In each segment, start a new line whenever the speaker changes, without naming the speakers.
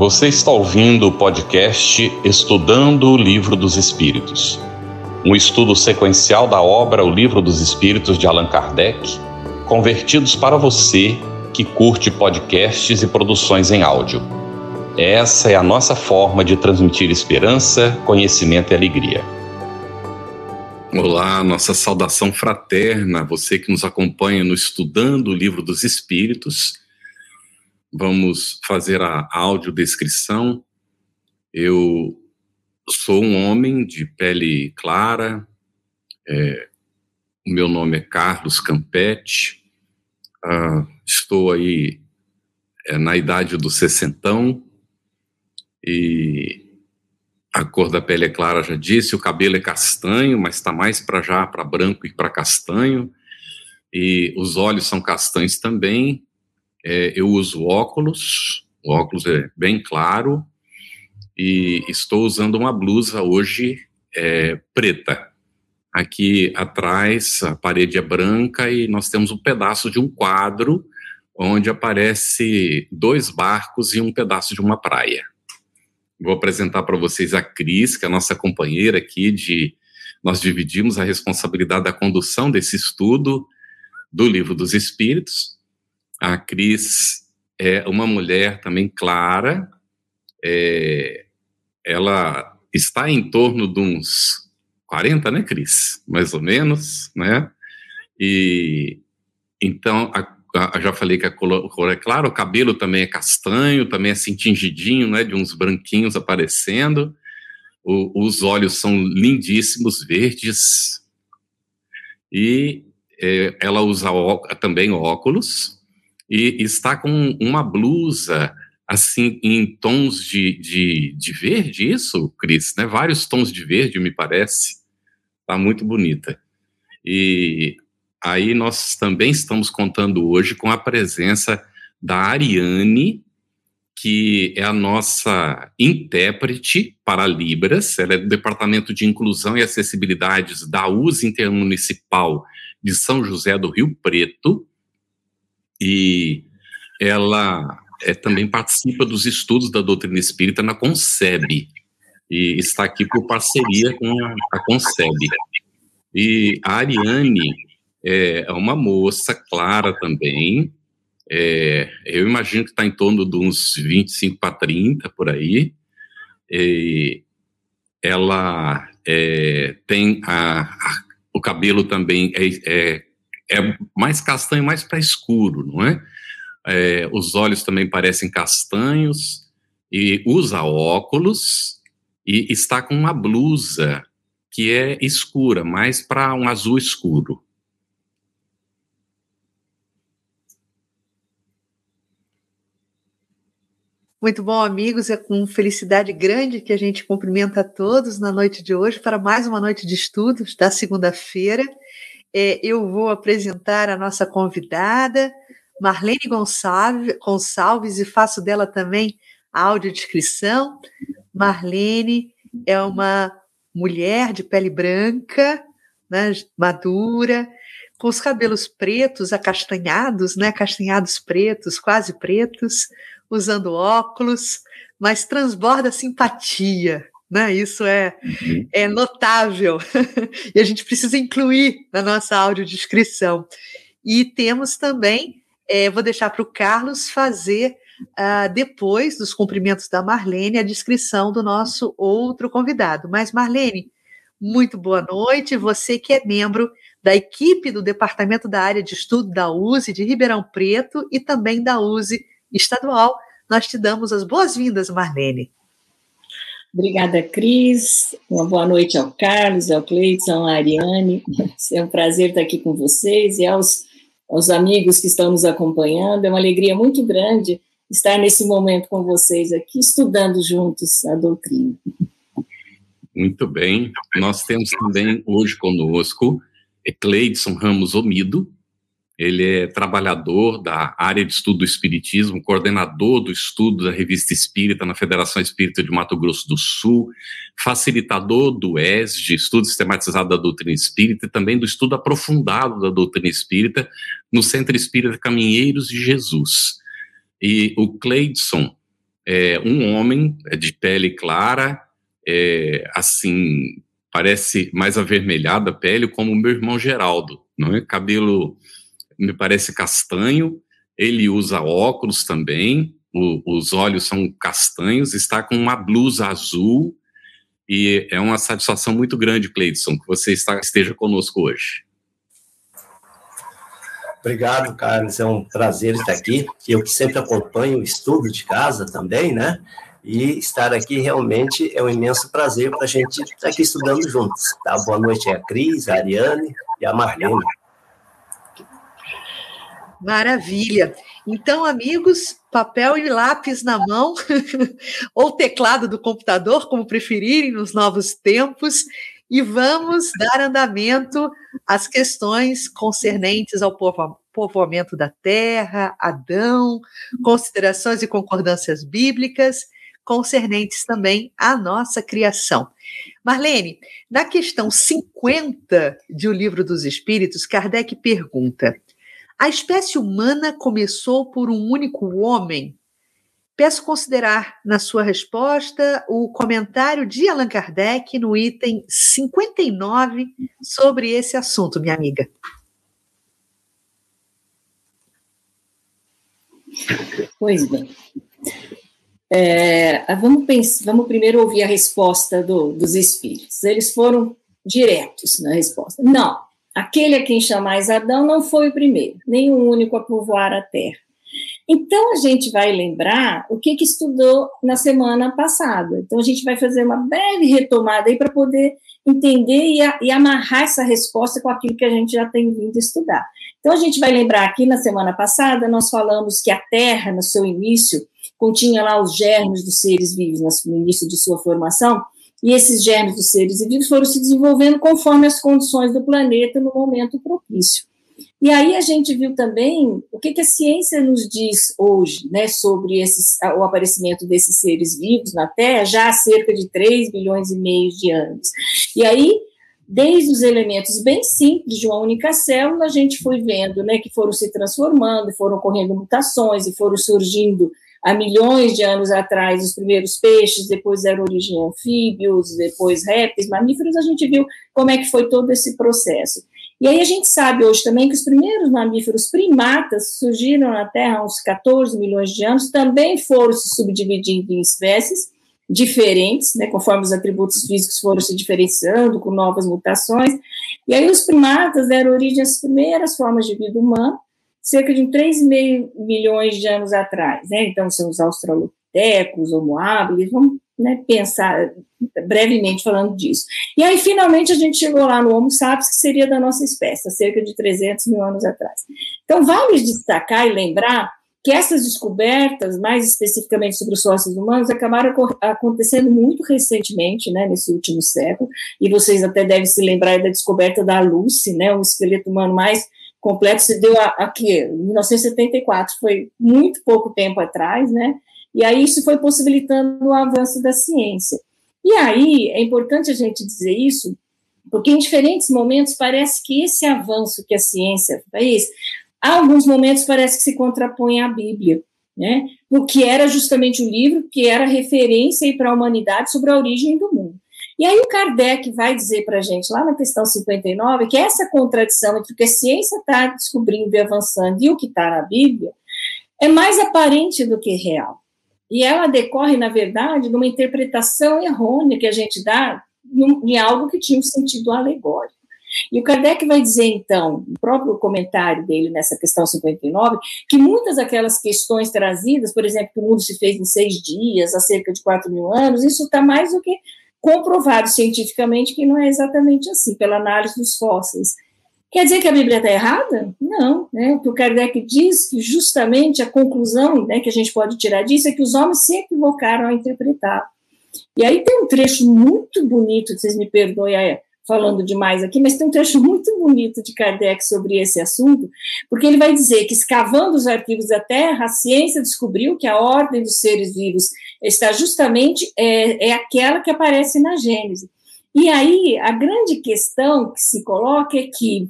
Você está ouvindo o podcast Estudando o Livro dos Espíritos, um estudo sequencial da obra O Livro dos Espíritos de Allan Kardec, convertidos para você que curte podcasts e produções em áudio. Essa é a nossa forma de transmitir esperança, conhecimento e alegria.
Olá, nossa saudação fraterna, você que nos acompanha no Estudando o Livro dos Espíritos vamos fazer a audiodescrição. Eu sou um homem de pele clara, é, o meu nome é Carlos Campetti, ah, estou aí é, na idade do sessentão e a cor da pele é clara, já disse, o cabelo é castanho, mas está mais para já, para branco e para castanho, e os olhos são castanhos também, é, eu uso óculos, o óculos é bem claro, e estou usando uma blusa hoje é, preta. Aqui atrás a parede é branca e nós temos um pedaço de um quadro onde aparece dois barcos e um pedaço de uma praia. Vou apresentar para vocês a Cris, que é a nossa companheira aqui de nós dividimos a responsabilidade da condução desse estudo do Livro dos Espíritos. A Cris é uma mulher também clara, é, ela está em torno de uns 40, né, Cris? Mais ou menos, né? E então, a, a, já falei que a cor é clara, o cabelo também é castanho, também é assim tingidinho, né, de uns branquinhos aparecendo. O, os olhos são lindíssimos, verdes. E é, ela usa ó, também óculos, e está com uma blusa assim em tons de, de, de verde, isso, Cris, né? Vários tons de verde, me parece. Tá muito bonita. E aí nós também estamos contando hoje com a presença da Ariane, que é a nossa intérprete para Libras, ela é do Departamento de Inclusão e Acessibilidades da US Intermunicipal de São José do Rio Preto, e ela é, também participa dos estudos da doutrina espírita na Concebe, e está aqui por parceria com a, a Concebe. E a Ariane é uma moça clara também, é, eu imagino que está em torno de uns 25 para 30, por aí, e ela é, tem a, a, o cabelo também é, é é mais castanho, mais para escuro, não é? é? Os olhos também parecem castanhos e usa óculos e está com uma blusa que é escura, mais para um azul escuro.
Muito bom, amigos. É com felicidade grande que a gente cumprimenta a todos na noite de hoje para mais uma noite de estudos da segunda-feira é, eu vou apresentar a nossa convidada, Marlene Gonçalves, e faço dela também a audiodescrição. Marlene é uma mulher de pele branca, né, madura, com os cabelos pretos, acastanhados, né, castanhados pretos, quase pretos, usando óculos, mas transborda simpatia, né? Isso é, uhum. é notável e a gente precisa incluir na nossa audiodescrição. E temos também, é, vou deixar para o Carlos fazer, uh, depois dos cumprimentos da Marlene, a descrição do nosso outro convidado. Mas, Marlene, muito boa noite. Você que é membro da equipe do Departamento da Área de Estudo da USE de Ribeirão Preto e também da USE estadual, nós te damos as boas-vindas, Marlene.
Obrigada, Cris. Uma boa noite ao Carlos, ao Cleiton, à Ariane. É um prazer estar aqui com vocês e aos, aos amigos que estão nos acompanhando. É uma alegria muito grande estar nesse momento com vocês aqui, estudando juntos a doutrina.
Muito bem. Nós temos também hoje conosco Cleidson Ramos Omido, ele é trabalhador da área de estudo do Espiritismo, coordenador do estudo da Revista Espírita na Federação Espírita de Mato Grosso do Sul, facilitador do ESG, Estudo Sistematizado da Doutrina Espírita, e também do estudo aprofundado da doutrina espírita no Centro Espírita Caminheiros de Jesus. E o Cleidson, é um homem é de pele clara, é, assim, parece mais avermelhada a pele, como o meu irmão Geraldo, não é? Cabelo me parece castanho, ele usa óculos também, o, os olhos são castanhos, está com uma blusa azul, e é uma satisfação muito grande, Cleidson, que você está, esteja conosco hoje.
Obrigado, Carlos. É um prazer estar aqui. Eu que sempre acompanho o estudo de casa também, né? E estar aqui realmente é um imenso prazer para a gente estar aqui estudando juntos. Tá? Boa noite a Cris, a Ariane e a Marlene.
Maravilha. Então, amigos, papel e lápis na mão, ou teclado do computador, como preferirem, nos novos tempos, e vamos dar andamento às questões concernentes ao povoamento da terra, Adão, considerações e concordâncias bíblicas, concernentes também à nossa criação. Marlene, na questão 50 de O Livro dos Espíritos, Kardec pergunta: a espécie humana começou por um único homem? Peço considerar na sua resposta o comentário de Allan Kardec no item 59 sobre esse assunto, minha amiga.
Pois bem. É, vamos, pensar, vamos primeiro ouvir a resposta do, dos espíritos. Eles foram diretos na resposta. Não, Aquele a quem chamais Adão não foi o primeiro, nem o único a povoar a terra. Então, a gente vai lembrar o que, que estudou na semana passada. Então, a gente vai fazer uma breve retomada aí para poder entender e, a, e, amarrar essa resposta com aquilo que a gente já tem vindo estudar. Então, a gente vai lembrar aqui na semana passada, nós falamos que a Terra, no seu início, continha lá os germes dos seres vivos no início de sua formação, e esses germes dos seres vivos foram se desenvolvendo conforme as condições do planeta no momento propício. E aí a gente viu também o que, que a ciência nos diz hoje, né, sobre esses, o aparecimento desses seres vivos na Terra, já há cerca de 3 bilhões e meio de anos. E aí, desde os elementos bem simples de uma única célula, a gente foi vendo, né, que foram se transformando, foram ocorrendo mutações e foram surgindo há milhões de anos atrás os primeiros peixes, depois deram origem a anfíbios, depois répteis, mamíferos, a gente viu como é que foi todo esse processo. E aí a gente sabe hoje também que os primeiros mamíferos primatas surgiram na Terra há uns 14 milhões de anos, também foram se subdividindo em espécies diferentes, né, conforme os atributos físicos foram se diferenciando, com novas mutações. E aí os primatas deram origem às primeiras formas de vida humana, cerca de 3,5 milhões de anos atrás, né? Então, são os australopitecos, homo habilis, vamos né, pensar brevemente falando disso. E aí, finalmente, a gente chegou lá no Homo sapiens, que seria da nossa espécie, há cerca de 300 mil anos atrás. Então, vale destacar e lembrar que essas descobertas, mais especificamente sobre os sócios humanos, acabaram acontecendo muito recentemente, né, nesse último século, e vocês até devem se lembrar da descoberta da Lucy, né, um esqueleto humano mais completo se deu aqui, em 1974, foi muito pouco tempo atrás, né? E aí isso foi possibilitando o avanço da ciência. E aí é importante a gente dizer isso, porque em diferentes momentos parece que esse avanço que a ciência fez, há alguns momentos parece que se contrapõe à Bíblia, né? O que era justamente o livro que era referência para a humanidade sobre a origem do mundo. E aí o Kardec vai dizer para a gente, lá na questão 59, que essa contradição entre o que a ciência está descobrindo e avançando e o que está na Bíblia é mais aparente do que real. E ela decorre, na verdade, de uma interpretação errônea que a gente dá em algo que tinha um sentido alegórico. E o Kardec vai dizer, então, no próprio comentário dele nessa questão 59, que muitas daquelas questões trazidas, por exemplo, que o mundo se fez em seis dias, há cerca de quatro mil anos, isso está mais do que comprovado cientificamente que não é exatamente assim, pela análise dos fósseis. Quer dizer que a Bíblia está errada? Não, né? O que o Kardec diz que justamente a conclusão né, que a gente pode tirar disso é que os homens se equivocaram ao interpretar. E aí tem um trecho muito bonito, vocês me perdoem falando demais aqui, mas tem um trecho muito bonito de Kardec sobre esse assunto, porque ele vai dizer que, escavando os arquivos da Terra, a ciência descobriu que a ordem dos seres vivos está justamente é, é aquela que aparece na Gênese. E aí, a grande questão que se coloca é que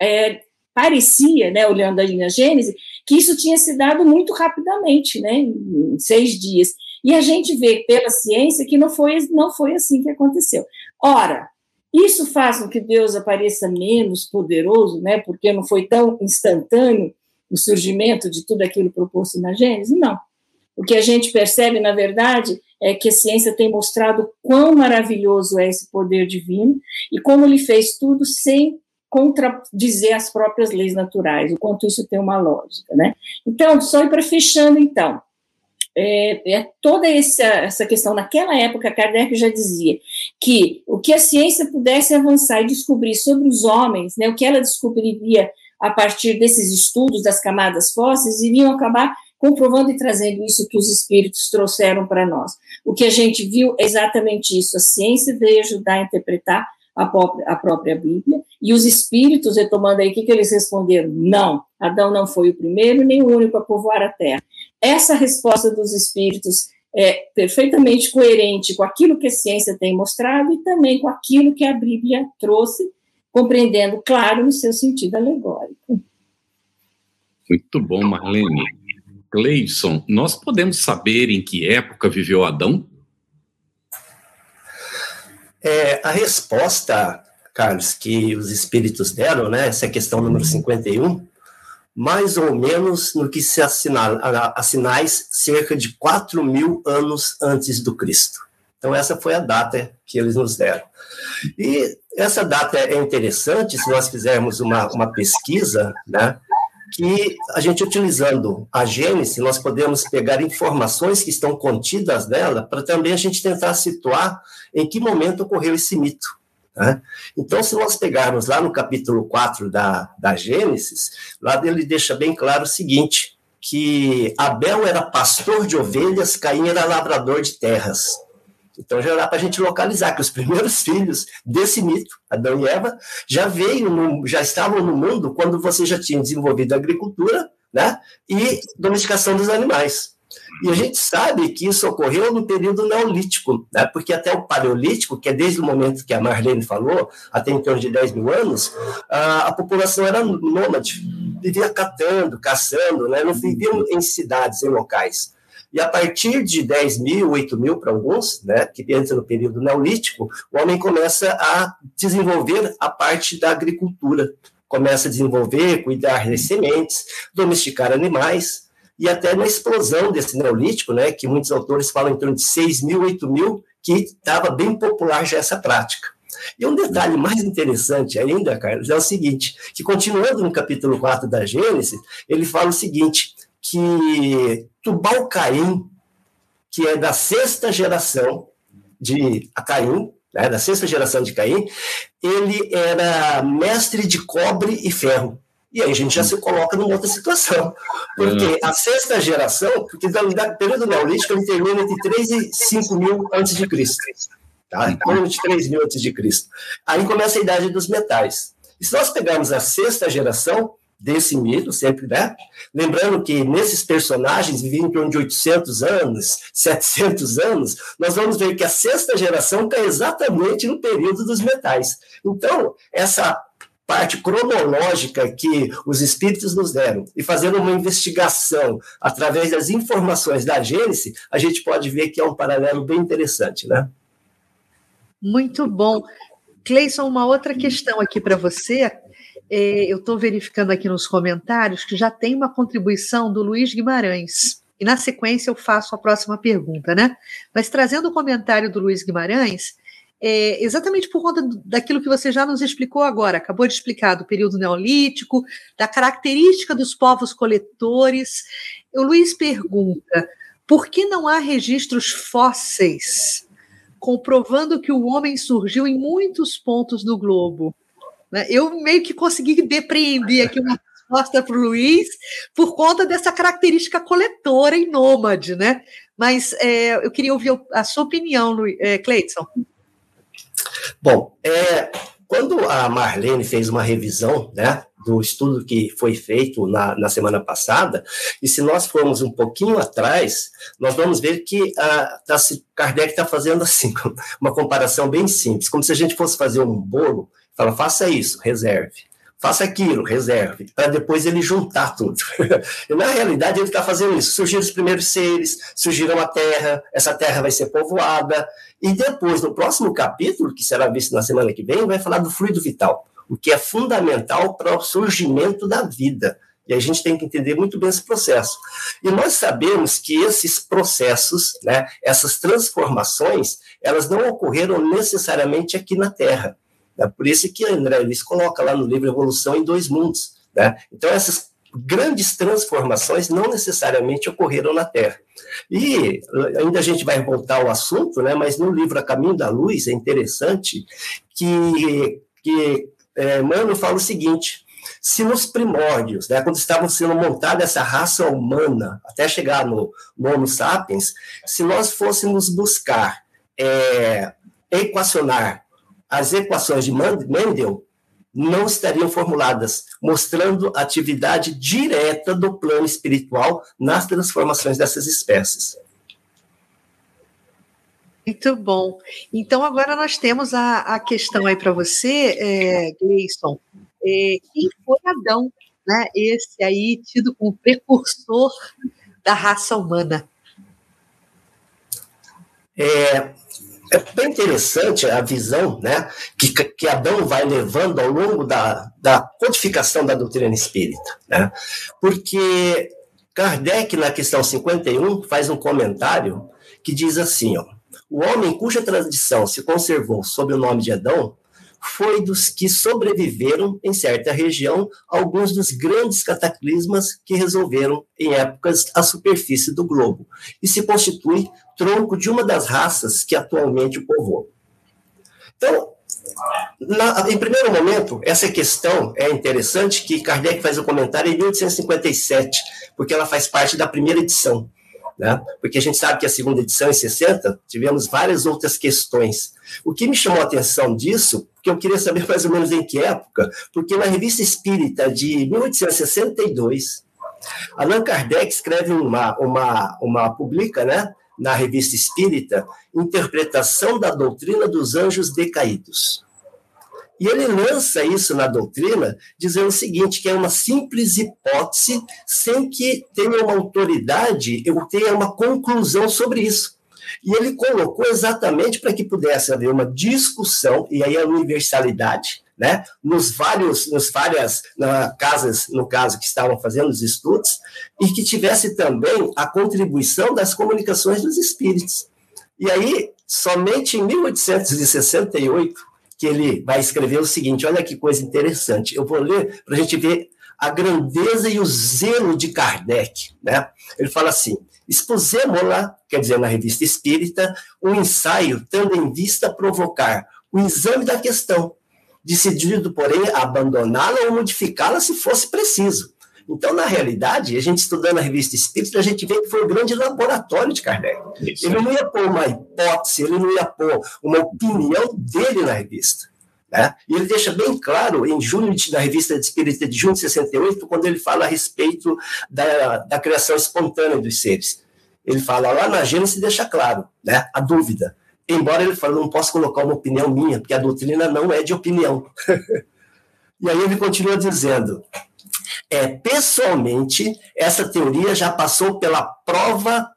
é, parecia, né, olhando ali na Gênese, que isso tinha se dado muito rapidamente, né, em seis dias. E a gente vê pela ciência que não foi, não foi assim que aconteceu. Ora, isso faz com que Deus apareça menos poderoso, né, porque não foi tão instantâneo o surgimento de tudo aquilo proposto na Gênesis? Não. O que a gente percebe, na verdade, é que a ciência tem mostrado quão maravilhoso é esse poder divino e como ele fez tudo sem contradizer as próprias leis naturais, o quanto isso tem uma lógica, né? Então, só para fechando, então, é, é, toda essa, essa questão, naquela época, Kardec já dizia que o que a ciência pudesse avançar e descobrir sobre os homens, né, o que ela descobriria a partir desses estudos das camadas fósseis, iriam acabar comprovando e trazendo isso que os espíritos trouxeram para nós. O que a gente viu é exatamente isso, a ciência veio ajudar a interpretar a própria, a própria Bíblia, e os espíritos, retomando aí, o que, que eles responderam? Não, Adão não foi o primeiro nem o único a povoar a terra. Essa resposta dos espíritos é perfeitamente coerente com aquilo que a ciência tem mostrado e também com aquilo que a Bíblia trouxe, compreendendo, claro, no seu sentido alegórico.
Muito bom, Marlene. Cleison, nós podemos saber em que época viveu Adão?
É, a resposta, Carlos, que os espíritos deram, né, essa é questão número 51, mais ou menos no que se assinala, assinais cerca de 4 mil anos antes do Cristo. Então, essa foi a data que eles nos deram. E essa data é interessante se nós fizermos uma, uma pesquisa, né? Que a gente utilizando a Gênesis, nós podemos pegar informações que estão contidas nela para também a gente tentar situar em que momento ocorreu esse mito. Né? Então, se nós pegarmos lá no capítulo 4 da, da Gênesis, lá ele deixa bem claro o seguinte, que Abel era pastor de ovelhas, Caim era lavrador de terras. Então já dá para a gente localizar que os primeiros filhos desse mito, Adão e Eva, já veio, no, já estavam no mundo quando você já tinha desenvolvido a agricultura, né, e domesticação dos animais. E a gente sabe que isso ocorreu no período neolítico, né? porque até o paleolítico, que é desde o momento que a Marlene falou, até em torno de 10 mil anos, a, a população era nômade, vivia catando, caçando, né? não viviam em cidades, em locais. E a partir de 10 mil, 8 mil para alguns, né, que entra no período neolítico, o homem começa a desenvolver a parte da agricultura. Começa a desenvolver, cuidar das sementes, domesticar animais, e até na explosão desse neolítico, né, que muitos autores falam em torno de 6 mil, 8 mil, que estava bem popular já essa prática. E um detalhe mais interessante ainda, Carlos, é o seguinte, que continuando no capítulo 4 da Gênesis, ele fala o seguinte, que Tubal Caim, que é da sexta geração de Caim, né, da sexta geração de Caim, ele era mestre de cobre e ferro. E aí a gente já se coloca numa outra situação. Porque é. a sexta geração, porque no período neolítico ele termina entre 3 e 5 mil antes de Cristo. Tá? Torno de 3 mil antes de Cristo. Aí começa a idade dos metais. E se nós pegarmos a sexta geração, desse mito, sempre, né? Lembrando que nesses personagens viviam em torno de 800 anos, 700 anos, nós vamos ver que a sexta geração está exatamente no período dos metais. Então, essa parte cronológica que os espíritos nos deram e fazendo uma investigação através das informações da Gênesis, a gente pode ver que é um paralelo bem interessante, né?
Muito bom. Cleison, uma outra questão aqui para você eu estou verificando aqui nos comentários que já tem uma contribuição do Luiz Guimarães. E na sequência eu faço a próxima pergunta, né? Mas trazendo o comentário do Luiz Guimarães, é, exatamente por conta daquilo que você já nos explicou agora, acabou de explicar do período neolítico, da característica dos povos coletores. O Luiz pergunta: por que não há registros fósseis comprovando que o homem surgiu em muitos pontos do globo? Né? Eu meio que consegui depreender aqui uma resposta para o Luiz por conta dessa característica coletora e nômade, né? Mas é, eu queria ouvir a sua opinião, Luiz, é, Cleiton.
Bom, é, quando a Marlene fez uma revisão né, do estudo que foi feito na, na semana passada, e se nós formos um pouquinho atrás, nós vamos ver que a, tá, Kardec está fazendo assim, uma comparação bem simples, como se a gente fosse fazer um bolo Fala, faça isso, reserve. faça aquilo, reserve, para depois ele juntar tudo. e na realidade ele está fazendo isso. Surgiram os primeiros seres, surgiram a Terra, essa Terra vai ser povoada, e depois, no próximo capítulo, que será visto na semana que vem, vai falar do fluido vital, o que é fundamental para o surgimento da vida. E a gente tem que entender muito bem esse processo. E nós sabemos que esses processos, né, essas transformações, elas não ocorreram necessariamente aqui na Terra por isso que André Luiz coloca lá no livro Evolução em Dois Mundos. Né? Então, essas grandes transformações não necessariamente ocorreram na Terra. E ainda a gente vai voltar ao assunto, né? mas no livro A Caminho da Luz é interessante que, que é, Mano fala o seguinte: se nos primórdios, né, quando estavam sendo montada essa raça humana, até chegar no, no Homo sapiens, se nós fôssemos buscar é, equacionar as equações de Mendel não estariam formuladas, mostrando a atividade direta do plano espiritual nas transformações dessas espécies.
Muito bom. Então, agora nós temos a, a questão aí para você, é, Gleison. É, quem foi Adão? Né? Esse aí, tido como precursor da raça humana.
É, é bem interessante a visão né, que, que Adão vai levando ao longo da, da codificação da doutrina espírita. Né? Porque Kardec, na questão 51, faz um comentário que diz assim: ó, o homem cuja tradição se conservou sob o nome de Adão foi dos que sobreviveram em certa região alguns dos grandes cataclismas que resolveram em épocas a superfície do globo e se constitui tronco de uma das raças que atualmente o povoam. Então, na, em primeiro momento, essa questão é interessante que Kardec faz o um comentário em 1857, porque ela faz parte da primeira edição. Né? Porque a gente sabe que a segunda edição, em 60, tivemos várias outras questões. O que me chamou a atenção disso, porque eu queria saber mais ou menos em que época, porque na Revista Espírita de 1862, Allan Kardec escreve uma, uma, uma publica, né, na Revista Espírita, Interpretação da Doutrina dos Anjos Decaídos. E ele lança isso na doutrina, dizendo o seguinte: que é uma simples hipótese, sem que tenha uma autoridade, eu tenha uma conclusão sobre isso. E ele colocou exatamente para que pudesse haver uma discussão, e aí a universalidade, né, nos vários, nos várias na, casas, no caso, que estavam fazendo os estudos, e que tivesse também a contribuição das comunicações dos espíritos. E aí, somente em 1868, que ele vai escrever o seguinte: olha que coisa interessante. Eu vou ler para a gente ver a grandeza e o zelo de Kardec. Né? Ele fala assim: expusemos lá, quer dizer, na revista Espírita, um ensaio tendo em vista provocar o exame da questão, decidido, porém, abandoná-la ou modificá-la se fosse preciso. Então, na realidade, a gente estudando a revista Espírita, a gente vê que foi um grande laboratório de Kardec. Isso. Ele não ia pôr uma hipótese, ele não ia pôr uma opinião dele na revista. Né? E ele deixa bem claro, em junho, da revista Espírita de junho de 68, quando ele fala a respeito da, da criação espontânea dos seres. Ele fala lá na Gênesis, deixa claro né, a dúvida. Embora ele fale, não posso colocar uma opinião minha, porque a doutrina não é de opinião. e aí ele continua dizendo: é, pessoalmente, essa teoria já passou pela prova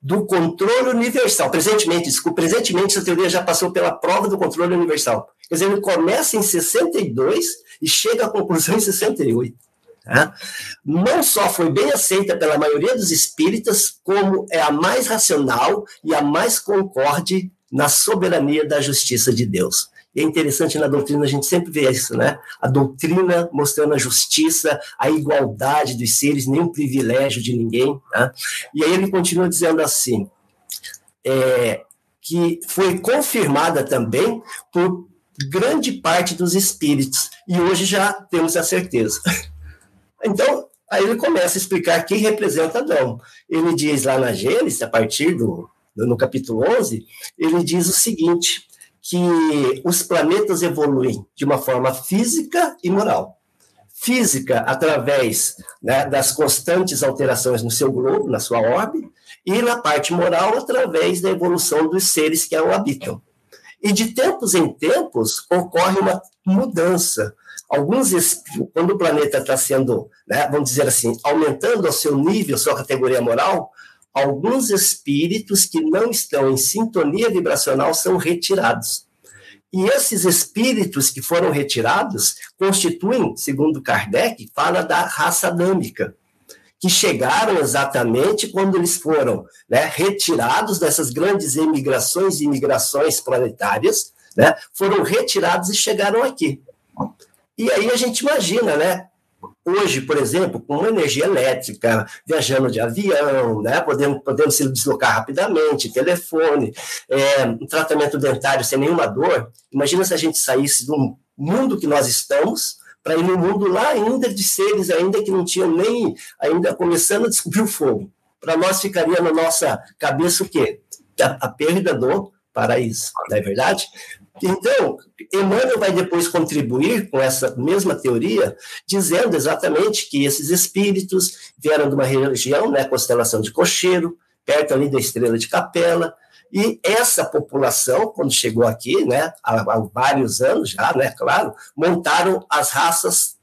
do controle universal. Presentemente, desculpa, presentemente essa teoria já passou pela prova do controle universal. Quer dizer, ele começa em 62 e chega à conclusão em 68. Tá? Não só foi bem aceita pela maioria dos espíritas, como é a mais racional e a mais concorde na soberania da justiça de Deus. E é interessante na doutrina, a gente sempre vê isso, né? A doutrina mostrando a justiça, a igualdade dos seres, nenhum privilégio de ninguém. Né? E aí ele continua dizendo assim, é, que foi confirmada também por grande parte dos espíritos, e hoje já temos a certeza. Então, aí ele começa a explicar quem representa Adão. Ele diz lá na Gênesis, a partir do no capítulo 11, ele diz o seguinte: que os planetas evoluem de uma forma física e moral. Física, através né, das constantes alterações no seu globo, na sua órbita, e na parte moral, através da evolução dos seres que a habitam. E de tempos em tempos ocorre uma mudança, alguns quando o planeta está sendo, né, vamos dizer assim, aumentando o seu nível, sua categoria moral, alguns espíritos que não estão em sintonia vibracional são retirados. E esses espíritos que foram retirados constituem, segundo Kardec, fala da raça adâmica, que chegaram exatamente quando eles foram né, retirados dessas grandes emigrações e imigrações planetárias, né, foram retirados e chegaram aqui. E aí a gente imagina, né? Hoje, por exemplo, com energia elétrica, viajando de avião, né, podendo, podendo se deslocar rapidamente, telefone, é, um tratamento dentário sem nenhuma dor. Imagina se a gente saísse do mundo que nós estamos para ir no mundo lá ainda de seres ainda que não tinham nem ainda começando a descobrir o fogo. Para nós ficaria na nossa cabeça o quê? A, a perda do paraíso, não é verdade? Então, Emmanuel vai depois contribuir com essa mesma teoria, dizendo exatamente que esses espíritos vieram de uma região, né, constelação de Cocheiro, perto ali da estrela de Capela, e essa população, quando chegou aqui, né, há, há vários anos já, né, claro, montaram as raças,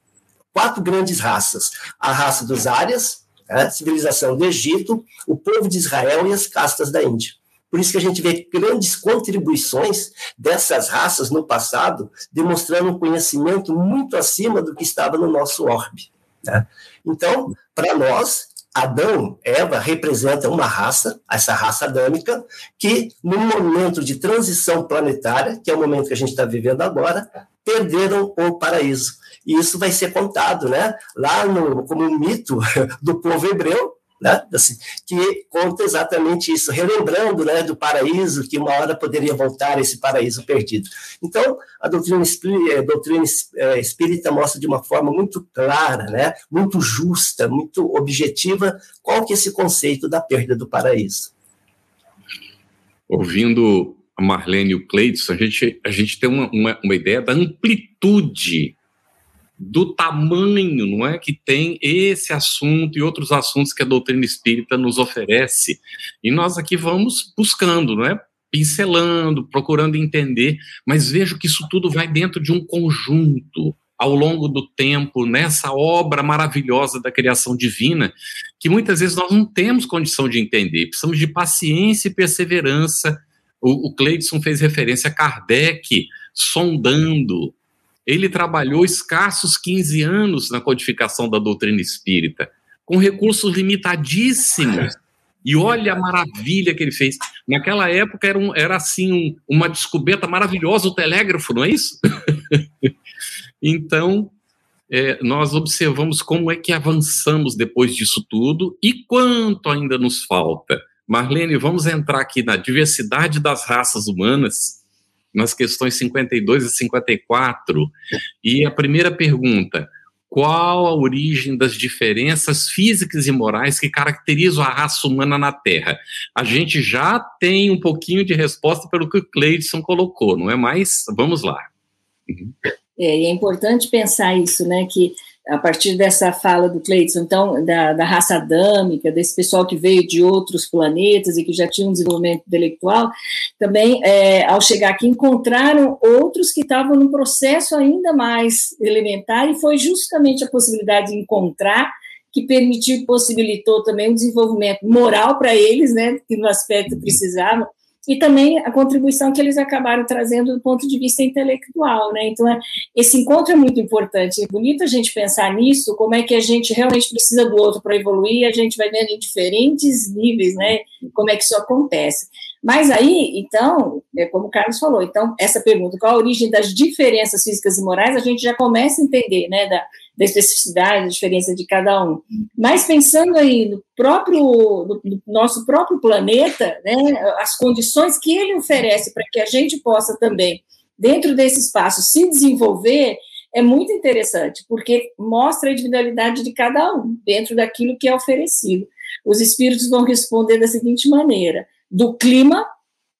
quatro grandes raças: a raça dos Árias, né, civilização do Egito, o povo de Israel e as castas da Índia. Por isso que a gente vê grandes contribuições dessas raças no passado, demonstrando um conhecimento muito acima do que estava no nosso orbe. Né? Então, para nós, Adão, Eva, representa uma raça, essa raça adâmica, que no momento de transição planetária, que é o momento que a gente está vivendo agora, perderam o paraíso. E isso vai ser contado, né? Lá no, como um mito do povo hebreu, né? Assim, que conta exatamente isso, relembrando né, do paraíso, que uma hora poderia voltar esse paraíso perdido. Então, a doutrina, a doutrina é, espírita mostra de uma forma muito clara, né, muito justa, muito objetiva, qual que é esse conceito da perda do paraíso.
Ouvindo a Marlene e o Cleiton, a gente, a gente tem uma, uma, uma ideia da amplitude do tamanho, não é, que tem esse assunto e outros assuntos que a doutrina espírita nos oferece. E nós aqui vamos buscando, não é? Pincelando, procurando entender, mas vejo que isso tudo vai dentro de um conjunto ao longo do tempo, nessa obra maravilhosa da criação divina, que muitas vezes nós não temos condição de entender. Precisamos de paciência e perseverança. O, o Cleidson fez referência a Kardec sondando, ele trabalhou escassos 15 anos na codificação da doutrina espírita, com recursos limitadíssimos. E olha a maravilha que ele fez. Naquela época era, um, era assim um, uma descoberta maravilhosa o telégrafo, não é isso? então, é, nós observamos como é que avançamos depois disso tudo e quanto ainda nos falta. Marlene, vamos entrar aqui na diversidade das raças humanas nas questões 52 e 54. E a primeira pergunta: qual a origem das diferenças físicas e morais que caracterizam a raça humana na Terra? A gente já tem um pouquinho de resposta pelo que o Cleidson colocou, não é mais? Vamos lá.
É, é importante pensar isso, né, que a partir dessa fala do Cleiton, então, da, da, raça adâmica, desse pessoal que veio de outros planetas e que já tinha um desenvolvimento intelectual, também, é, ao chegar aqui, encontraram outros que estavam num processo ainda mais elementar, e foi justamente a possibilidade de encontrar que permitiu, possibilitou também um desenvolvimento moral para eles, né, que no aspecto precisavam, e também a contribuição que eles acabaram trazendo do ponto de vista intelectual, né? Então, é, esse encontro é muito importante. É bonito a gente pensar nisso, como é que a gente realmente precisa do outro para evoluir, a gente vai vendo em diferentes níveis, né? Como é que isso acontece. Mas aí, então, é como o Carlos falou, então, essa pergunta, qual a origem das diferenças físicas e morais, a gente já começa a entender, né, da, da especificidade, da diferença de cada um. Mas pensando aí no próprio, no, no nosso próprio planeta, né, as condições que ele oferece para que a gente possa também, dentro desse espaço, se desenvolver, é muito interessante, porque mostra a individualidade de cada um, dentro daquilo que é oferecido. Os espíritos vão responder da seguinte maneira: do clima,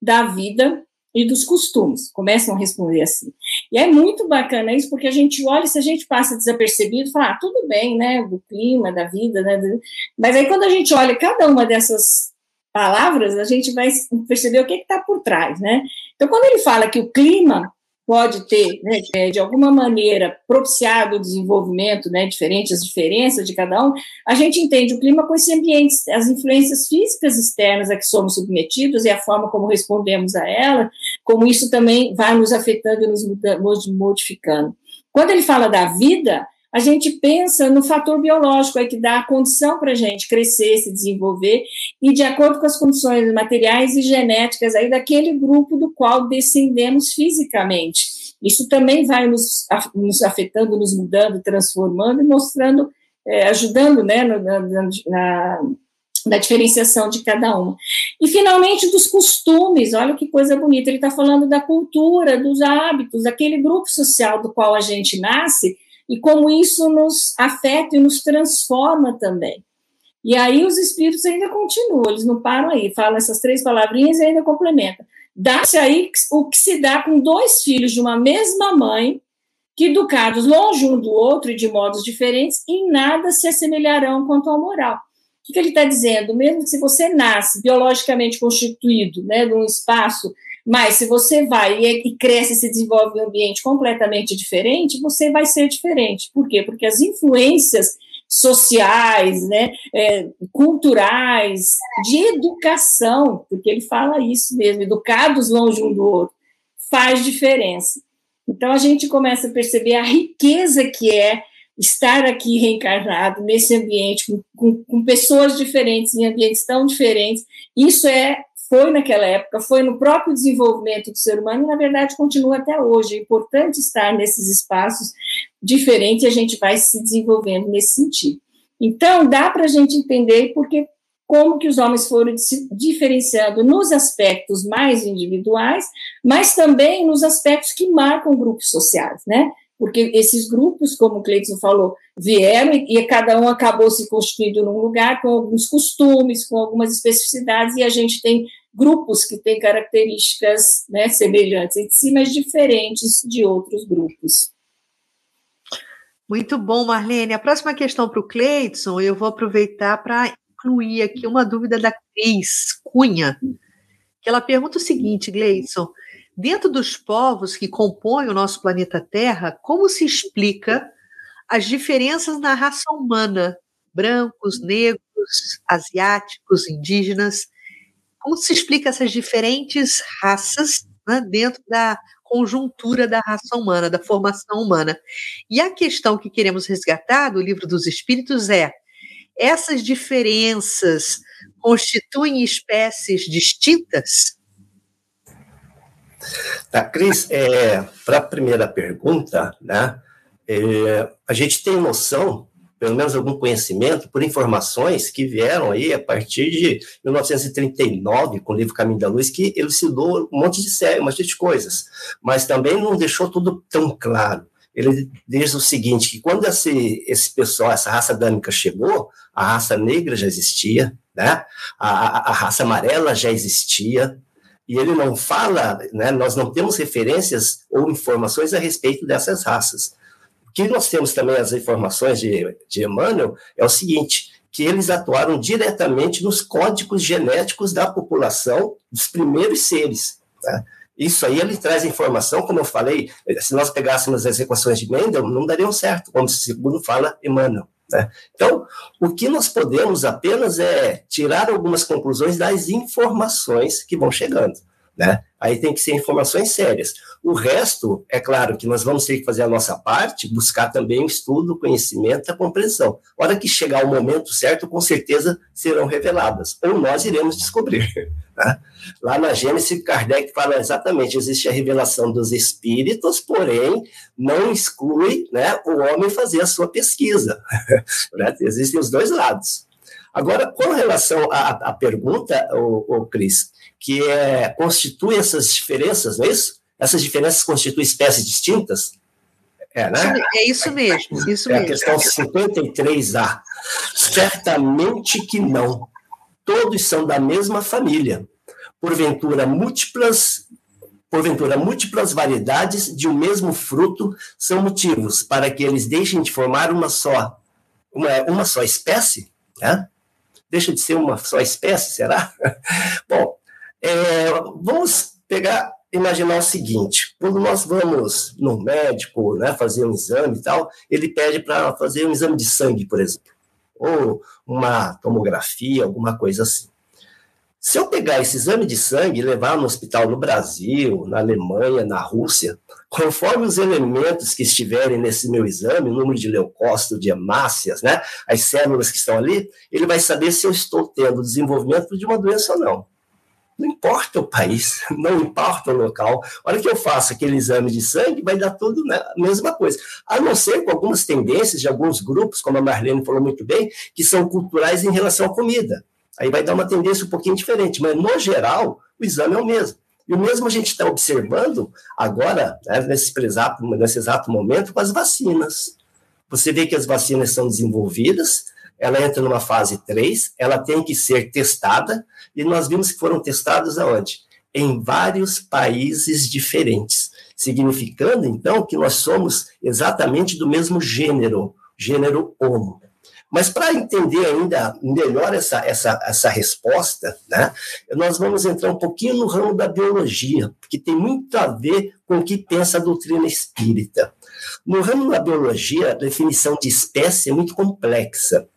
da vida e dos costumes. Começam a responder assim. E é muito bacana isso, porque a gente olha, se a gente passa desapercebido, fala, ah, tudo bem, né, do clima, da vida, né, mas aí quando a gente olha cada uma dessas palavras, a gente vai perceber o que está por trás, né? Então, quando ele fala que o clima pode ter, né, é, de alguma maneira, propiciado o desenvolvimento, né, diferente as diferenças de cada um, a gente entende o clima com esse ambiente, as influências físicas externas a que somos submetidos e a forma como respondemos a ela, como isso também vai nos afetando e nos modificando. Quando ele fala da vida, a gente pensa no fator biológico aí que dá a condição para a gente crescer, se desenvolver, e de acordo com as condições materiais e genéticas aí daquele grupo do qual descendemos fisicamente. Isso também vai nos, nos afetando, nos mudando, transformando e mostrando, é, ajudando né, na, na, na diferenciação de cada uma. E, finalmente, dos costumes, olha que coisa bonita, ele está falando da cultura, dos hábitos, daquele grupo social do qual a gente nasce, e como isso nos afeta e nos transforma também. E aí os espíritos ainda continuam, eles não param aí, falam essas três palavrinhas e ainda complementam. Dá-se aí o que se dá com dois filhos de uma mesma mãe, que educados longe um do outro e de modos diferentes, em nada se assemelharão quanto à moral. O que, ele está dizendo? Mesmo se você nasce biologicamente constituído, né, num espaço mas se você vai e, cresce e se desenvolve em um ambiente completamente diferente, você vai ser diferente. Por quê? Porque as influências sociais, né, é, culturais, de educação, porque ele fala isso mesmo, educados longe um do outro, faz diferença. Então a gente começa a perceber a riqueza que é estar aqui reencarnado nesse ambiente, com, com, com pessoas diferentes, em ambientes tão diferentes. Isso é foi naquela época, foi no próprio desenvolvimento do ser humano e, na verdade, continua até hoje. É importante estar nesses espaços diferentes e a gente vai se desenvolvendo nesse sentido. Então, dá para a gente entender porque como que os homens foram se diferenciando nos aspectos mais individuais, mas também nos aspectos que marcam grupos sociais, né? Porque esses grupos, como o Cleiton falou, vieram e, e cada um acabou se constituindo num lugar com alguns costumes, com algumas especificidades, e a gente tem grupos que têm características né, semelhantes entre si, mas diferentes de outros grupos.
Muito bom, Marlene. A próxima questão para o Cleidson, eu vou aproveitar para incluir aqui uma dúvida da Cris Cunha, que ela pergunta o seguinte, Gleidson, dentro dos povos que compõem o nosso planeta Terra, como se explica as diferenças na raça humana, brancos, negros, asiáticos, indígenas, como se explica essas diferentes raças né, dentro da conjuntura da raça humana, da formação humana? E a questão que queremos resgatar do livro dos Espíritos é: essas diferenças constituem espécies distintas?
Tá, Cris, é, para a primeira pergunta, né, é, a gente tem noção pelo menos algum conhecimento por informações que vieram aí a partir de 1939, com o livro Caminho da Luz, que elucidou um monte de série, um monte de coisas, mas também não deixou tudo tão claro. Ele diz o seguinte, que quando esse, esse pessoal, essa raça dânica chegou, a raça negra já existia, né? a, a, a raça amarela já existia, e ele não fala, né, nós não temos referências ou informações a respeito dessas raças que nós temos também as informações de, de Emmanuel é o seguinte, que eles atuaram diretamente nos códigos genéticos da população dos primeiros seres. Tá? Isso aí ele traz informação, como eu falei, se nós pegássemos as equações de Mendel, não dariam certo, como segundo fala Emmanuel. Né? Então, o que nós podemos apenas é tirar algumas conclusões das informações que vão chegando. Né? Aí tem que ser informações sérias. O resto, é claro que nós vamos ter que fazer a nossa parte, buscar também o estudo, o conhecimento, a compreensão. A hora que chegar o momento certo, com certeza serão reveladas, ou nós iremos descobrir. Né? Lá na Gênesis, Kardec fala exatamente: existe a revelação dos espíritos, porém, não exclui né, o homem fazer a sua pesquisa. né? Existem os dois lados. Agora, com relação à, à pergunta, o, o Cris, que é, constitui essas diferenças, não é isso? Essas diferenças constituem espécies distintas?
É, né? é isso mesmo, isso
é
mesmo.
a questão 53A. Certamente que não. Todos são da mesma família. Porventura, múltiplas porventura múltiplas variedades de um mesmo fruto são motivos para que eles deixem de formar uma só uma, uma só espécie, né? Deixa de ser uma só espécie, será? Bom, é, vamos pegar imaginar o seguinte: quando nós vamos no médico, né, fazer um exame e tal, ele pede para fazer um exame de sangue, por exemplo, ou uma tomografia, alguma coisa assim. Se eu pegar esse exame de sangue e levar no hospital no Brasil, na Alemanha, na Rússia, conforme os elementos que estiverem nesse meu exame, o número de leucócitos, de hemácias, né, as células que estão ali, ele vai saber se eu estou tendo desenvolvimento de uma doença ou não. Não importa o país, não importa o local. A hora que eu faço aquele exame de sangue, vai dar tudo né, a mesma coisa. A não ser com algumas tendências de alguns grupos, como a Marlene falou muito bem, que são culturais em relação à comida. Aí vai dar uma tendência um pouquinho diferente, mas no geral, o exame é o mesmo. E o mesmo a gente está observando agora, né, nesse, exato, nesse exato momento, com as vacinas. Você vê que as vacinas são desenvolvidas, ela entra numa fase 3, ela tem que ser testada, e nós vimos que foram testadas aonde? Em vários países diferentes, significando, então, que nós somos exatamente do mesmo gênero, gênero Homo. Mas para entender ainda melhor essa, essa, essa resposta, né, nós vamos entrar um pouquinho no ramo da biologia, porque tem muito a ver com o que pensa a doutrina espírita. No ramo da biologia, a definição de espécie é muito complexa,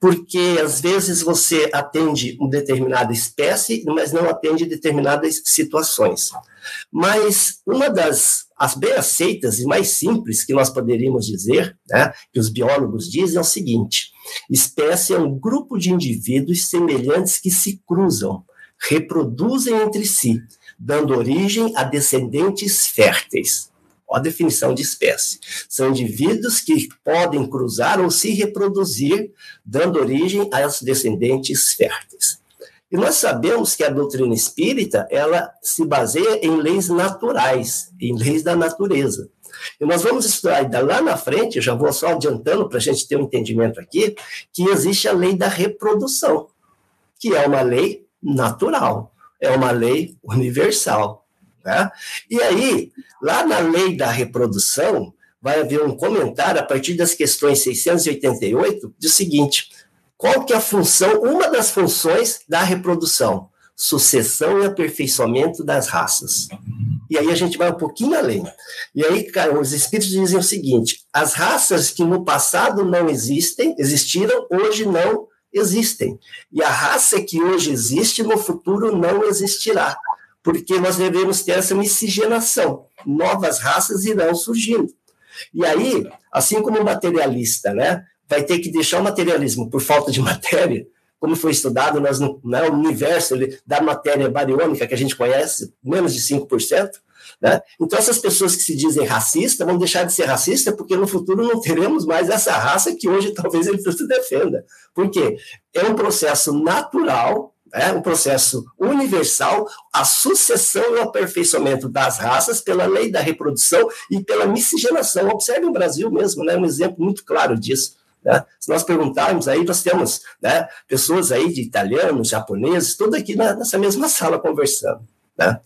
porque às vezes você atende uma determinada espécie, mas não atende determinadas situações. Mas uma das as bem aceitas e mais simples que nós poderíamos dizer, né, que os biólogos dizem, é o seguinte: espécie é um grupo de indivíduos semelhantes que se cruzam, reproduzem entre si, dando origem a descendentes férteis. Olha a definição de espécie. São indivíduos que podem cruzar ou se reproduzir, dando origem a descendentes férteis. E nós sabemos que a doutrina espírita, ela se baseia em leis naturais, em leis da natureza. E nós vamos estudar lá na frente, já vou só adiantando para a gente ter um entendimento aqui, que existe a lei da reprodução, que é uma lei natural, é uma lei universal. Né? E aí, lá na lei da reprodução, vai haver um comentário a partir das questões 688, do seguinte: qual que é a função, uma das funções da reprodução? Sucessão e aperfeiçoamento das raças. E aí a gente vai um pouquinho além. E aí, cara, os espíritos dizem o seguinte: as raças que no passado não existem, existiram, hoje não existem. E a raça que hoje existe, no futuro não existirá porque nós devemos ter essa miscigenação. Novas raças irão surgindo. E aí, assim como o materialista, né, vai ter que deixar o materialismo por falta de matéria, como foi estudado nós no, né, universo da matéria bariônica que a gente conhece, menos de 5%, né? Então, essas pessoas que se dizem racistas vão deixar de ser racistas porque no futuro não teremos mais essa raça que hoje talvez ele se defenda. Por quê? É um processo natural é um processo universal, a sucessão e o aperfeiçoamento das raças pela lei da reprodução e pela miscigenação. Observe o Brasil mesmo, né, um exemplo muito claro disso. Né? Se nós perguntarmos aí, nós temos né, pessoas aí de italianos, japoneses, tudo aqui nessa mesma sala conversando. Né?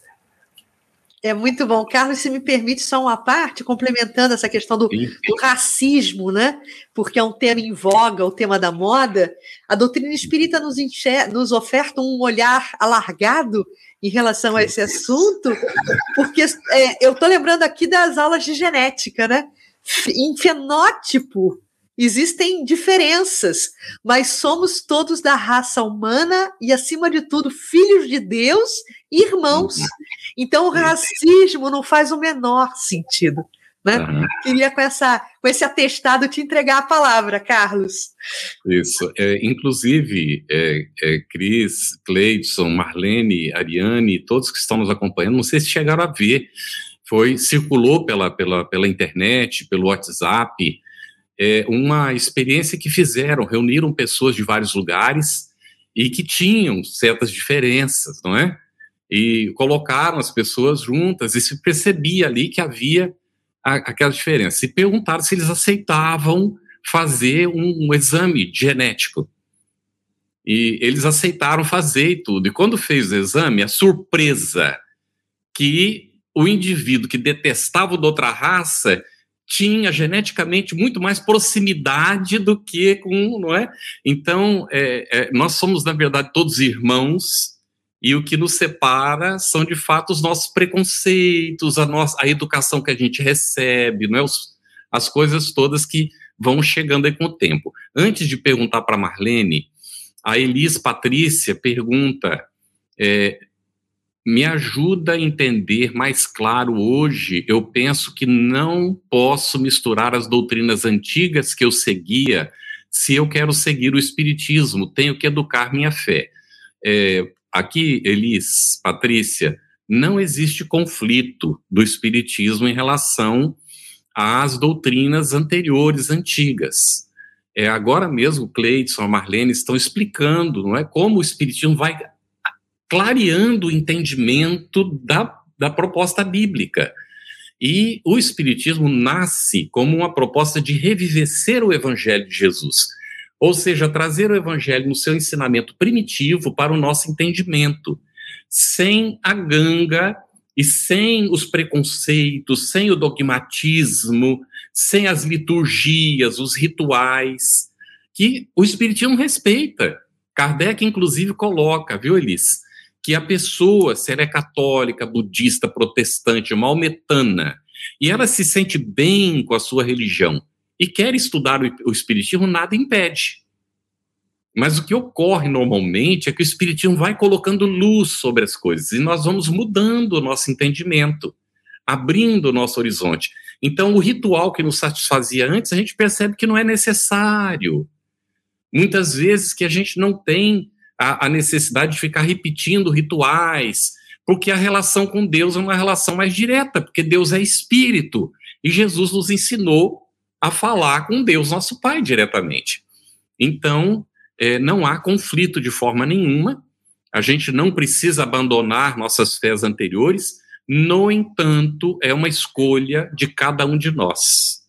É muito bom. Carlos, se me permite só uma parte, complementando essa questão do, do, racismo, né? Porque é um tema em voga, o tema da moda. A doutrina espírita nos, enxer nos oferta um olhar alargado em relação a esse assunto, porque é, eu estou lembrando aqui das aulas de genética, né? Em fenótipo, Existem diferenças, mas somos todos da raça humana e, acima de tudo, filhos de Deus e irmãos. Uhum. Então, o racismo não faz o menor sentido. Né? Uhum. Queria, com, essa, com esse atestado, te entregar a palavra, Carlos.
Isso. É, inclusive, é, é, Cris, Cleidson, Marlene, Ariane, todos que estão nos acompanhando, não sei se chegaram a ver, foi circulou pela, pela, pela internet, pelo WhatsApp, é, uma experiência que fizeram, reuniram pessoas de vários lugares e que tinham certas diferenças, não é? E colocaram as pessoas juntas e se percebia ali que havia a, aquela diferença. E perguntaram se eles aceitavam fazer um, um exame genético. E eles aceitaram fazer e tudo. E quando fez o exame, a surpresa que o indivíduo que detestava da outra raça tinha geneticamente muito mais proximidade do que com, não é? Então, é, é, nós somos, na verdade, todos irmãos e o que nos separa são de fato os nossos preconceitos, a nossa a educação que a gente recebe, não é? Os, as coisas todas que vão chegando aí com o tempo. Antes de perguntar para Marlene, a Elis Patrícia pergunta: é, me ajuda a entender mais claro hoje. Eu penso que não posso misturar as doutrinas antigas que eu seguia se eu quero seguir o Espiritismo, tenho que educar minha fé. É, aqui, Elis, Patrícia, não existe conflito do Espiritismo em relação às doutrinas anteriores, antigas. É, agora mesmo, Cleidson, a Marlene estão explicando não é, como o Espiritismo vai clareando o entendimento da, da proposta bíblica. E o Espiritismo nasce como uma proposta de revivecer o Evangelho de Jesus, ou seja, trazer o Evangelho no seu ensinamento primitivo para o nosso entendimento, sem a ganga e sem os preconceitos, sem o dogmatismo, sem as liturgias, os rituais, que o Espiritismo respeita. Kardec, inclusive, coloca, viu, Elis? Que a pessoa, se ela é católica, budista, protestante, maometana, e ela se sente bem com a sua religião e quer estudar o Espiritismo, nada impede. Mas o que ocorre normalmente é que o Espiritismo vai colocando luz sobre as coisas e nós vamos mudando o nosso entendimento, abrindo o nosso horizonte. Então, o ritual que nos satisfazia antes, a gente percebe que não é necessário. Muitas vezes que a gente não tem a, a necessidade de ficar repetindo rituais, porque a relação com Deus é uma relação mais direta, porque Deus é espírito, e Jesus nos ensinou a falar com Deus, nosso Pai, diretamente. Então, é, não há conflito de forma nenhuma, a gente não precisa abandonar nossas fés anteriores, no entanto, é uma escolha de cada um de nós.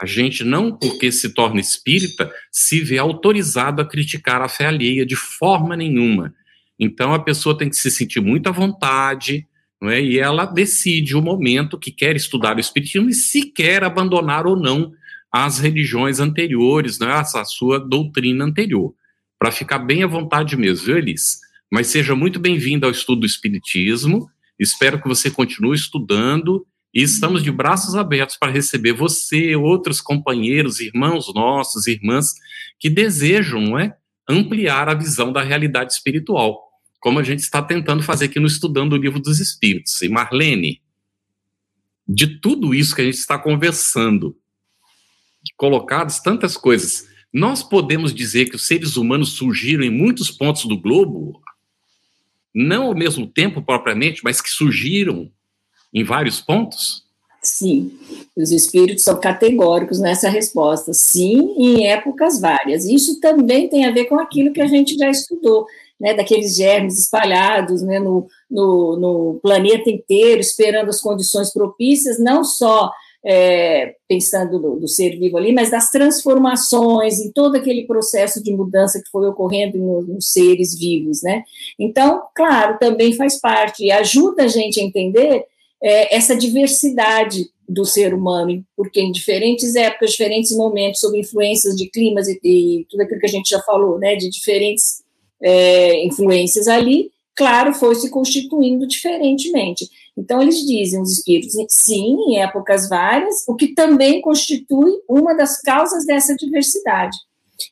A gente não, porque se torna espírita, se vê autorizado a criticar a fé alheia de forma nenhuma. Então a pessoa tem que se sentir muito à vontade, não é? e ela decide o momento que quer estudar o espiritismo e se quer abandonar ou não as religiões anteriores, não é? a sua doutrina anterior. Para ficar bem à vontade mesmo, viu, Elis? Mas seja muito bem-vindo ao estudo do espiritismo. Espero que você continue estudando e estamos de braços abertos para receber você, outros companheiros, irmãos nossos, irmãs, que desejam não é, ampliar a visão da realidade espiritual, como a gente está tentando fazer aqui no Estudando o Livro dos Espíritos. E Marlene, de tudo isso que a gente está conversando, colocadas tantas coisas, nós podemos dizer que os seres humanos surgiram em muitos pontos do globo, não ao mesmo tempo propriamente, mas que surgiram em vários pontos?
Sim, os espíritos são categóricos nessa resposta. Sim, em épocas várias. Isso também tem a ver com aquilo que a gente já estudou, né, daqueles germes espalhados né, no, no, no planeta inteiro, esperando as condições propícias, não só é, pensando do, do, ser vivo ali, mas das transformações, em todo aquele processo de mudança que foi ocorrendo no, nos seres vivos, né? Então, claro, também faz parte e ajuda a gente a entender é, essa diversidade do ser humano, porque em diferentes épocas, diferentes momentos, sob influências de climas e, e tudo aquilo que a gente já falou, né, de diferentes é, influências ali, claro, foi se constituindo diferentemente. Então, eles dizem, os espíritos, sim, em épocas várias, o que também constitui uma das causas dessa diversidade.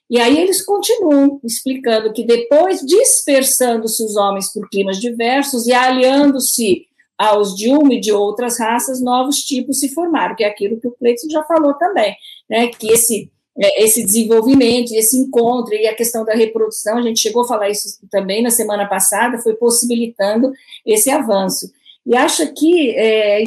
E aí eles continuam explicando que depois, dispersando-se os homens por climas diversos e aliando-se aos de uma e de outras raças, novos tipos se formaram, que é aquilo que o Cleiton já falou também, né, que esse, é, esse desenvolvimento, esse encontro e a questão da reprodução, a gente chegou a falar isso também na semana passada, foi possibilitando esse avanço. E acho aqui é,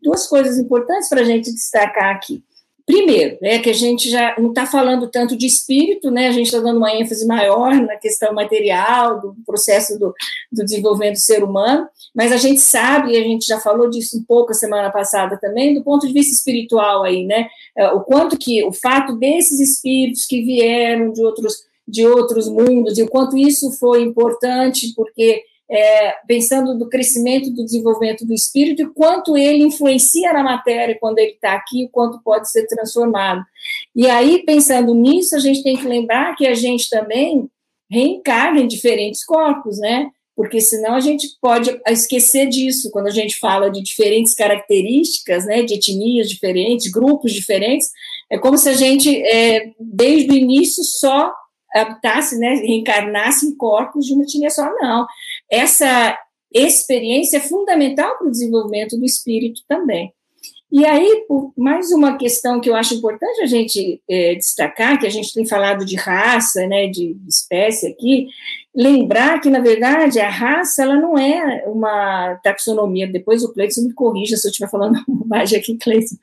duas coisas importantes para a gente destacar aqui. Primeiro, é que a gente já não está falando tanto de espírito, né? A gente está dando uma ênfase maior na questão material, do processo do, do desenvolvimento do ser humano, mas a gente sabe, e a gente já falou disso um pouco a semana passada também, do ponto de vista espiritual aí, né? É, o quanto que o fato desses espíritos que vieram de outros de outros mundos e o quanto isso foi importante, porque é, pensando no crescimento do desenvolvimento do espírito e quanto ele influencia na matéria quando ele está aqui, o quanto pode ser transformado. E aí, pensando nisso, a gente tem que lembrar que a gente também reencarna em diferentes corpos, né? porque senão a gente pode esquecer disso quando a gente fala de diferentes características, né, de etnias diferentes, grupos diferentes, é como se a gente, é, desde o início, só habitasse, né, reencarnasse em corpos de uma etnia só, não. Essa experiência é fundamental para o desenvolvimento do espírito também. E aí, mais uma questão que eu acho importante a gente é, destacar, que a gente tem falado de raça, né, de espécie aqui, lembrar que, na verdade, a raça ela não é uma taxonomia, depois o Cleiton me corrija se eu estiver falando bobagem aqui, Cleiton,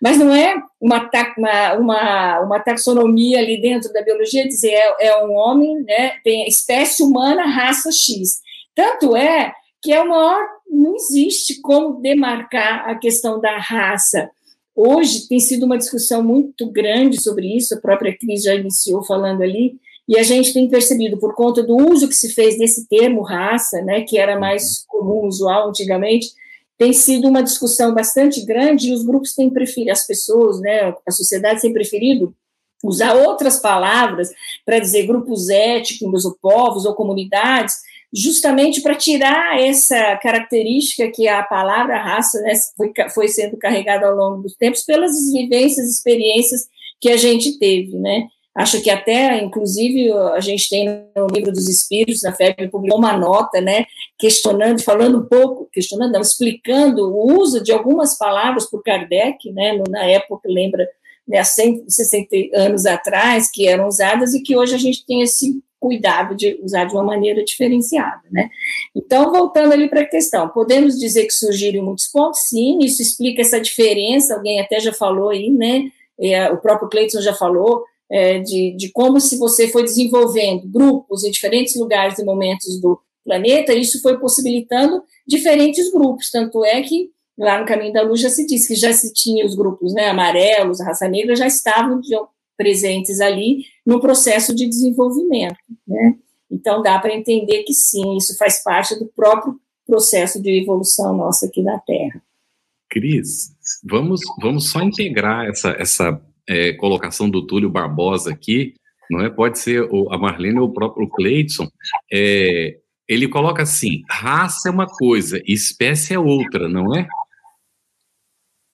mas não é uma, uma, uma, uma, taxonomia ali dentro da biologia, dizer é, é um homem, né, tem espécie humana, raça X. Tanto é que é o maior, não existe como demarcar a questão da raça. Hoje tem sido uma discussão muito grande sobre isso, a própria Cris já iniciou falando ali, e a gente tem percebido, por conta do uso que se fez desse termo raça, né, que era mais comum, usual antigamente, tem sido uma discussão bastante grande e os grupos têm preferido, as pessoas, né, a sociedade tem preferido usar outras palavras para dizer grupos étnicos ou povos ou comunidades, justamente para tirar essa característica que a palavra raça né, foi, foi sendo carregada ao longo dos tempos pelas vivências, experiências que a gente teve, né? Acho que até, inclusive, a gente tem no livro dos Espíritos, a FEB publicou uma nota, né, questionando, falando um pouco, questionando, não, explicando o uso de algumas palavras por Kardec, né, na época, lembra, né, há 160 anos atrás, que eram usadas e que hoje a gente tem esse cuidado de usar de uma maneira diferenciada, né. Então, voltando ali para a questão, podemos dizer que surgiram muitos pontos, sim, isso explica essa diferença, alguém até já falou aí, né, é, o próprio Cleiton já falou, é, de, de como se você foi desenvolvendo grupos em diferentes lugares e momentos do planeta, isso foi possibilitando diferentes grupos, tanto é que lá no Caminho da Luz já se disse que já se tinha os grupos né, amarelos, a raça negra, já estavam presentes ali no processo de desenvolvimento, né? Então dá para entender que sim, isso faz parte do próprio processo de evolução nossa aqui na Terra.
Cris, vamos, vamos só integrar essa, essa é, colocação do Túlio Barbosa aqui, não é? Pode ser o, a Marlene ou o próprio Cleiton. É, ele coloca assim: raça é uma coisa, espécie é outra, não é?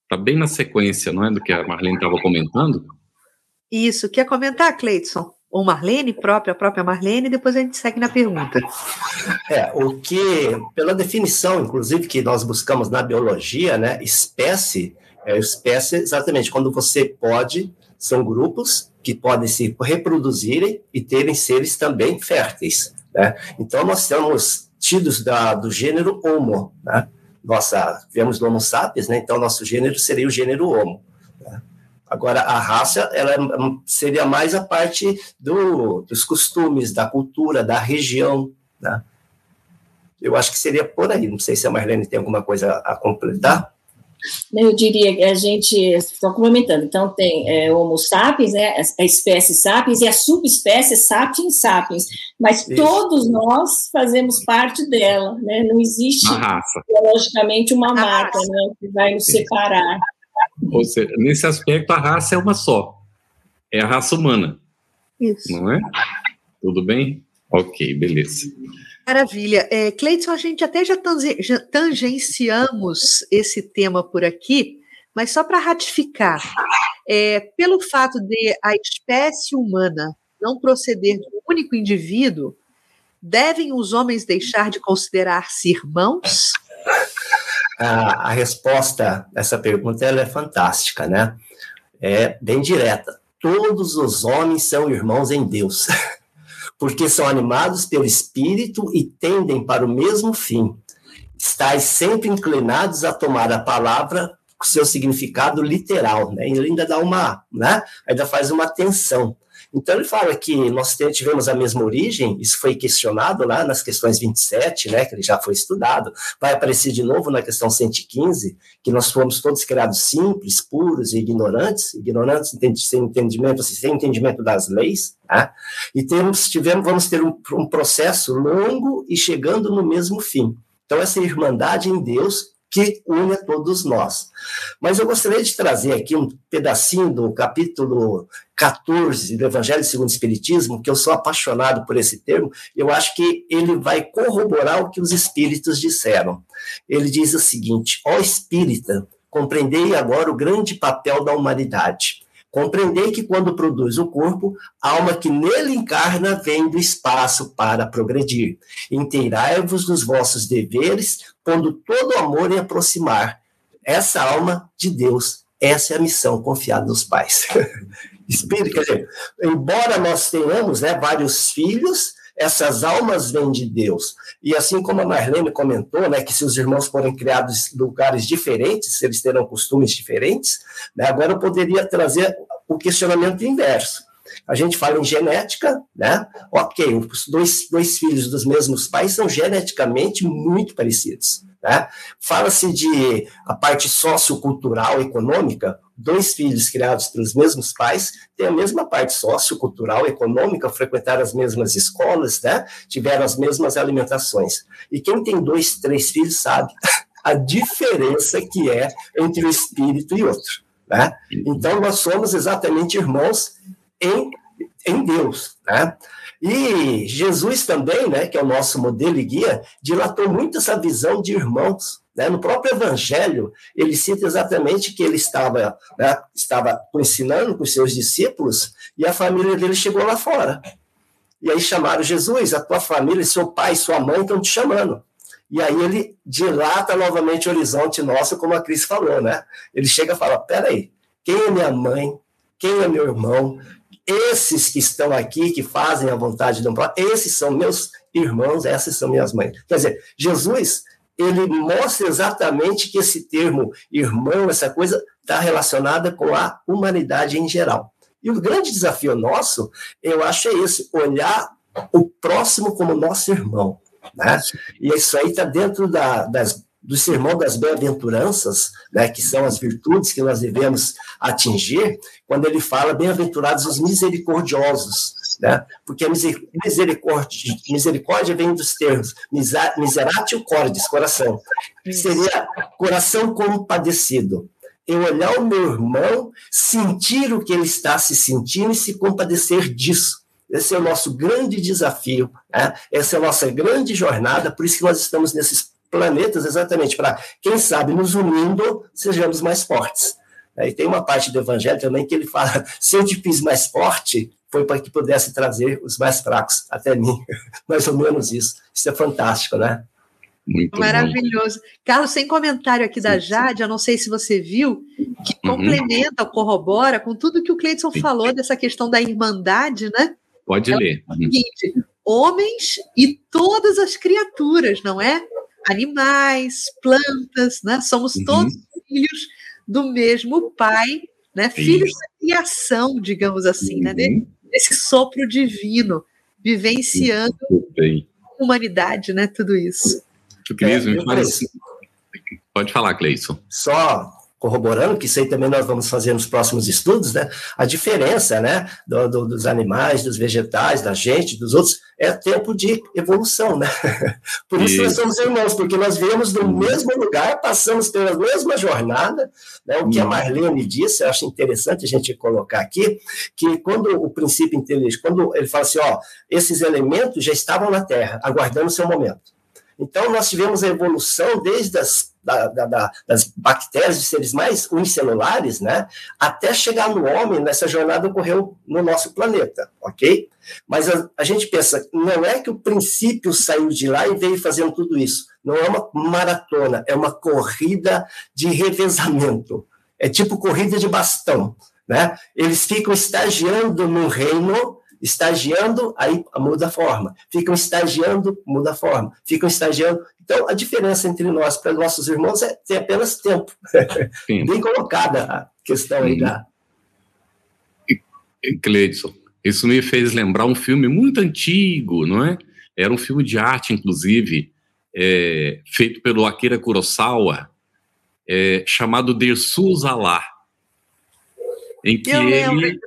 Está bem na sequência, não é? Do que a Marlene estava comentando.
Isso. Quer comentar, Cleiton? Ou Marlene própria, a própria Marlene, depois a gente segue na pergunta.
É, o que, pela definição, inclusive, que nós buscamos na biologia, né, espécie é, espécie, exatamente, quando você pode, são grupos que podem se reproduzirem e terem seres também férteis. Né? Então, nós temos tidos da, do gênero Homo. Né? Nossa, viemos Homo sapiens, né? então nosso gênero seria o gênero Homo. Agora, a raça ela seria mais a parte do, dos costumes, da cultura, da região. Né? Eu acho que seria por aí. Não sei se a Marlene tem alguma coisa a completar.
Eu diria que a gente, estou complementando, então tem é, Homo sapiens, né, a espécie sapiens e a subespécie sapiens sapiens, mas Isso. todos nós fazemos parte dela, né, não existe biologicamente uma mata né, que vai nos separar.
Ou seja, nesse aspecto a raça é uma só, é a raça humana, Isso. não é? Tudo bem? Ok, beleza.
Maravilha. É, Cleiton, a gente até já tangenciamos esse tema por aqui, mas só para ratificar, é, pelo fato de a espécie humana não proceder de um único indivíduo, devem os homens deixar de considerar-se irmãos?
A, a resposta essa pergunta é fantástica, né? É bem direta. Todos os homens são irmãos em Deus. porque são animados pelo Espírito e tendem para o mesmo fim. Estais sempre inclinados a tomar a palavra com seu significado literal, né? Ele ainda dá uma, né? Ainda faz uma tensão. Então, ele fala que nós tivemos a mesma origem, isso foi questionado lá nas questões 27, né, que ele já foi estudado, vai aparecer de novo na questão 115, que nós fomos todos criados simples, puros e ignorantes, ignorantes sem entendimento, assim, sem entendimento das leis, tá? e temos, tivemos, vamos ter um, um processo longo e chegando no mesmo fim. Então, essa irmandade em Deus que une a todos nós. Mas eu gostaria de trazer aqui um pedacinho do capítulo 14 do Evangelho segundo o Espiritismo, que eu sou apaixonado por esse termo, eu acho que ele vai corroborar o que os espíritos disseram. Ele diz o seguinte: ó espírita, compreendei agora o grande papel da humanidade. Compreendei que quando produz o corpo, a alma que nele encarna vem do espaço para progredir. Inteirai-vos dos vossos deveres, pondo todo amor em aproximar essa alma de Deus. Essa é a missão confiada nos pais. Espírito, quer dizer, embora nós tenhamos né, vários filhos, essas almas vêm de Deus. E assim como a Marlene comentou, né, que se os irmãos forem criados em lugares diferentes, eles terão costumes diferentes, né, agora eu poderia trazer o questionamento inverso. A gente fala em genética, né? Ok, os dois, dois filhos dos mesmos pais são geneticamente muito parecidos. Né? Fala-se de a parte sociocultural, econômica, dois filhos criados pelos mesmos pais têm a mesma parte sociocultural, econômica, frequentaram as mesmas escolas, né? tiveram as mesmas alimentações. E quem tem dois, três filhos sabe a diferença que é entre um espírito e outro. Né? Então, nós somos exatamente irmãos em, em Deus. Né? E Jesus também, né, que é o nosso modelo e guia, dilatou muito essa visão de irmãos. Né? No próprio Evangelho, ele cita exatamente que ele estava, né, estava ensinando com os seus discípulos e a família dele chegou lá fora. E aí chamaram Jesus, a tua família, seu pai, sua mãe estão te chamando. E aí ele dilata novamente o horizonte nosso, como a Cris falou, né? Ele chega e fala: peraí, quem é minha mãe? Quem é meu irmão? Esses que estão aqui, que fazem a vontade de um próprio, esses são meus irmãos, essas são minhas mães. Quer dizer, Jesus, ele mostra exatamente que esse termo irmão, essa coisa, está relacionada com a humanidade em geral. E o grande desafio nosso, eu acho, é esse: olhar o próximo como nosso irmão. Né? E isso aí está dentro da, das, do sermão das bem-aventuranças, né, que são as virtudes que nós devemos atingir, quando ele fala bem-aventurados os misericordiosos, né? Porque a misericórdia, misericórdia vem dos termos miseratio cordis, coração. Seria coração compadecido. Eu olhar o meu irmão, sentir o que ele está se sentindo e se compadecer disso. Esse é o nosso grande desafio, né? essa é a nossa grande jornada, por isso que nós estamos nesses planetas exatamente para, quem sabe, nos unindo, sejamos mais fortes. E tem uma parte do Evangelho também que ele fala: se eu te fiz mais forte, foi para que pudesse trazer os mais fracos até mim. mais ou menos isso. Isso é fantástico, né?
Muito Maravilhoso. Bom. Carlos, sem comentário aqui sim, da Jade, sim. eu não sei se você viu, que uhum. complementa, corrobora com tudo que o Cleiton falou dessa questão da irmandade, né?
Pode Ela ler.
É o seguinte, homens e todas as criaturas, não é? Animais, plantas, né? Somos uhum. todos filhos do mesmo pai, né? Filhos da criação, digamos assim, né? uhum. né? Desse sopro divino, vivenciando a humanidade, né? Tudo isso.
Cleison, é, assim. Pode falar, Cleison.
Só corroborando, que isso aí também nós vamos fazer nos próximos estudos, né? A diferença, né, do, do, dos animais, dos vegetais, da gente, dos outros, é tempo de evolução, né? Por isso, isso. nós somos irmãos, porque nós viemos do mesmo lugar, passamos pela mesma jornada, né? O que a Marlene disse, eu acho interessante a gente colocar aqui, que quando o princípio inteligente, quando ele fala assim, ó, esses elementos já estavam na Terra, aguardando o seu momento. Então, nós tivemos a evolução desde as da, da, das bactérias de seres mais unicelulares, né, até chegar no homem, nessa jornada ocorreu no nosso planeta, ok? Mas a, a, gente pensa, não é que o princípio saiu de lá e veio fazendo tudo isso. Não é uma maratona, é uma corrida de revezamento. É tipo corrida de bastão, né? Eles ficam estagiando no reino estagiando, aí muda a forma. Ficam estagiando, muda a forma. Ficam estagiando. Então, a diferença entre nós para nossos irmãos é ter apenas tempo. Bem colocada a questão aí da.
Cleidson, isso me fez lembrar um filme muito antigo, não é? Era um filme de arte, inclusive, é, feito pelo Akira Kurosawa, é, chamado Dersus Alá. Em que ele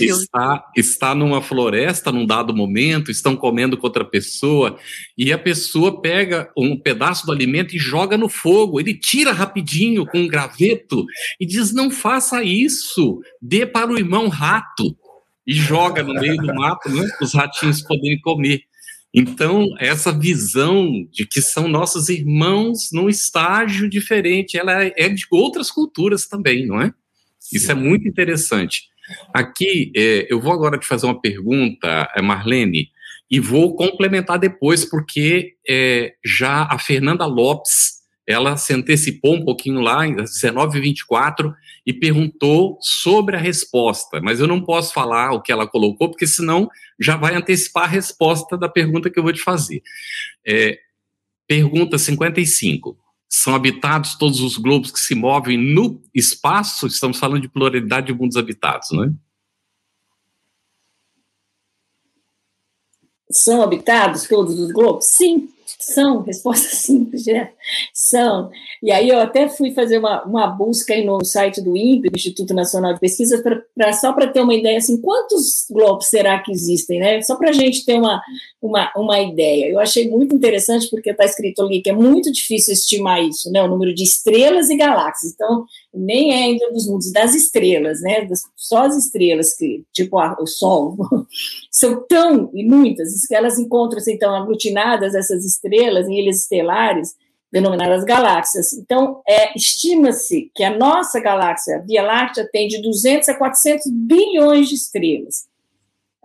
está, está numa floresta num dado momento, estão comendo com outra pessoa, e a pessoa pega um pedaço do alimento e joga no fogo. Ele tira rapidinho com um graveto e diz: Não faça isso, dê para o irmão rato. E joga no meio do mato né, para os ratinhos poderem comer. Então, essa visão de que são nossos irmãos num estágio diferente, ela é de outras culturas também, não é? Isso é muito interessante. Aqui, é, eu vou agora te fazer uma pergunta, é, Marlene, e vou complementar depois, porque é, já a Fernanda Lopes, ela se antecipou um pouquinho lá, às 19h24, e perguntou sobre a resposta, mas eu não posso falar o que ela colocou, porque senão já vai antecipar a resposta da pergunta que eu vou te fazer. É, pergunta 55 são habitados todos os globos que se movem no espaço, estamos falando de pluralidade de mundos habitados, não é?
São habitados todos os globos? Sim, são. Resposta simples, né? São. E aí eu até fui fazer uma, uma busca aí no site do INPE, do Instituto Nacional de Pesquisa, pra, pra só para ter uma ideia, assim, quantos globos será que existem, né? Só para a gente ter uma, uma, uma ideia. Eu achei muito interessante, porque está escrito ali que é muito difícil estimar isso, né? O número de estrelas e galáxias. Então, nem é ainda dos mundos, das estrelas, né? Só as estrelas, que, tipo a, o Sol, são tão e muitas, que elas encontram-se, então, aglutinadas, essas estrelas, em ilhas estelares, denominadas galáxias. Então, é, estima-se que a nossa galáxia, a Via Láctea, tem de 200 a 400 bilhões de estrelas.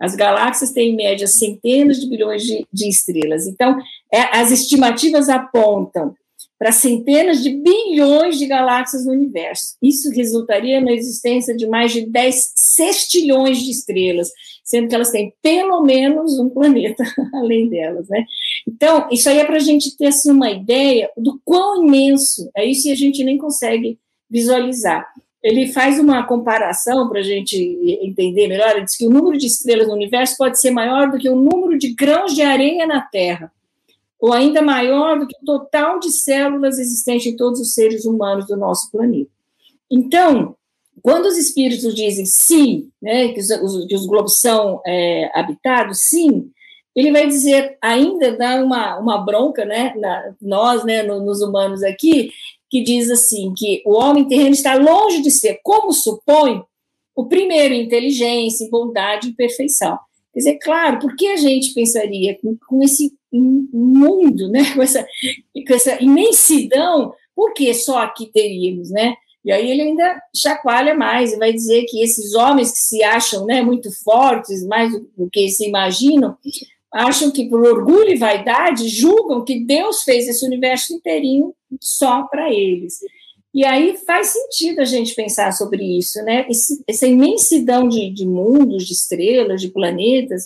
As galáxias têm, em média, centenas de bilhões de, de estrelas. Então, é, as estimativas apontam para centenas de bilhões de galáxias no universo. Isso resultaria na existência de mais de 10 sextilhões de estrelas, sendo que elas têm pelo menos um planeta além delas, né? Então, isso aí é para a gente ter assim, uma ideia do quão imenso é isso e a gente nem consegue visualizar. Ele faz uma comparação para a gente entender melhor. Ele diz que o número de estrelas no universo pode ser maior do que o número de grãos de areia na Terra, ou ainda maior do que o total de células existentes em todos os seres humanos do nosso planeta. Então, quando os espíritos dizem sim, né, que, os, os, que os globos são é, habitados, sim, ele vai dizer, ainda dá uma, uma bronca, né, na, nós, né, no, nos humanos aqui, que diz assim, que o homem terreno está longe de ser, como supõe, o primeiro em inteligência, bondade e perfeição. Quer dizer, claro, por que a gente pensaria com, com esse mundo, né, com essa, com essa imensidão, por que só aqui teríamos, né? E aí ele ainda chacoalha mais e vai dizer que esses homens que se acham né, muito fortes, mais do que se imaginam, acham que por orgulho e vaidade julgam que Deus fez esse universo inteirinho só para eles. E aí faz sentido a gente pensar sobre isso, né? Esse, essa imensidão de, de mundos, de estrelas, de planetas,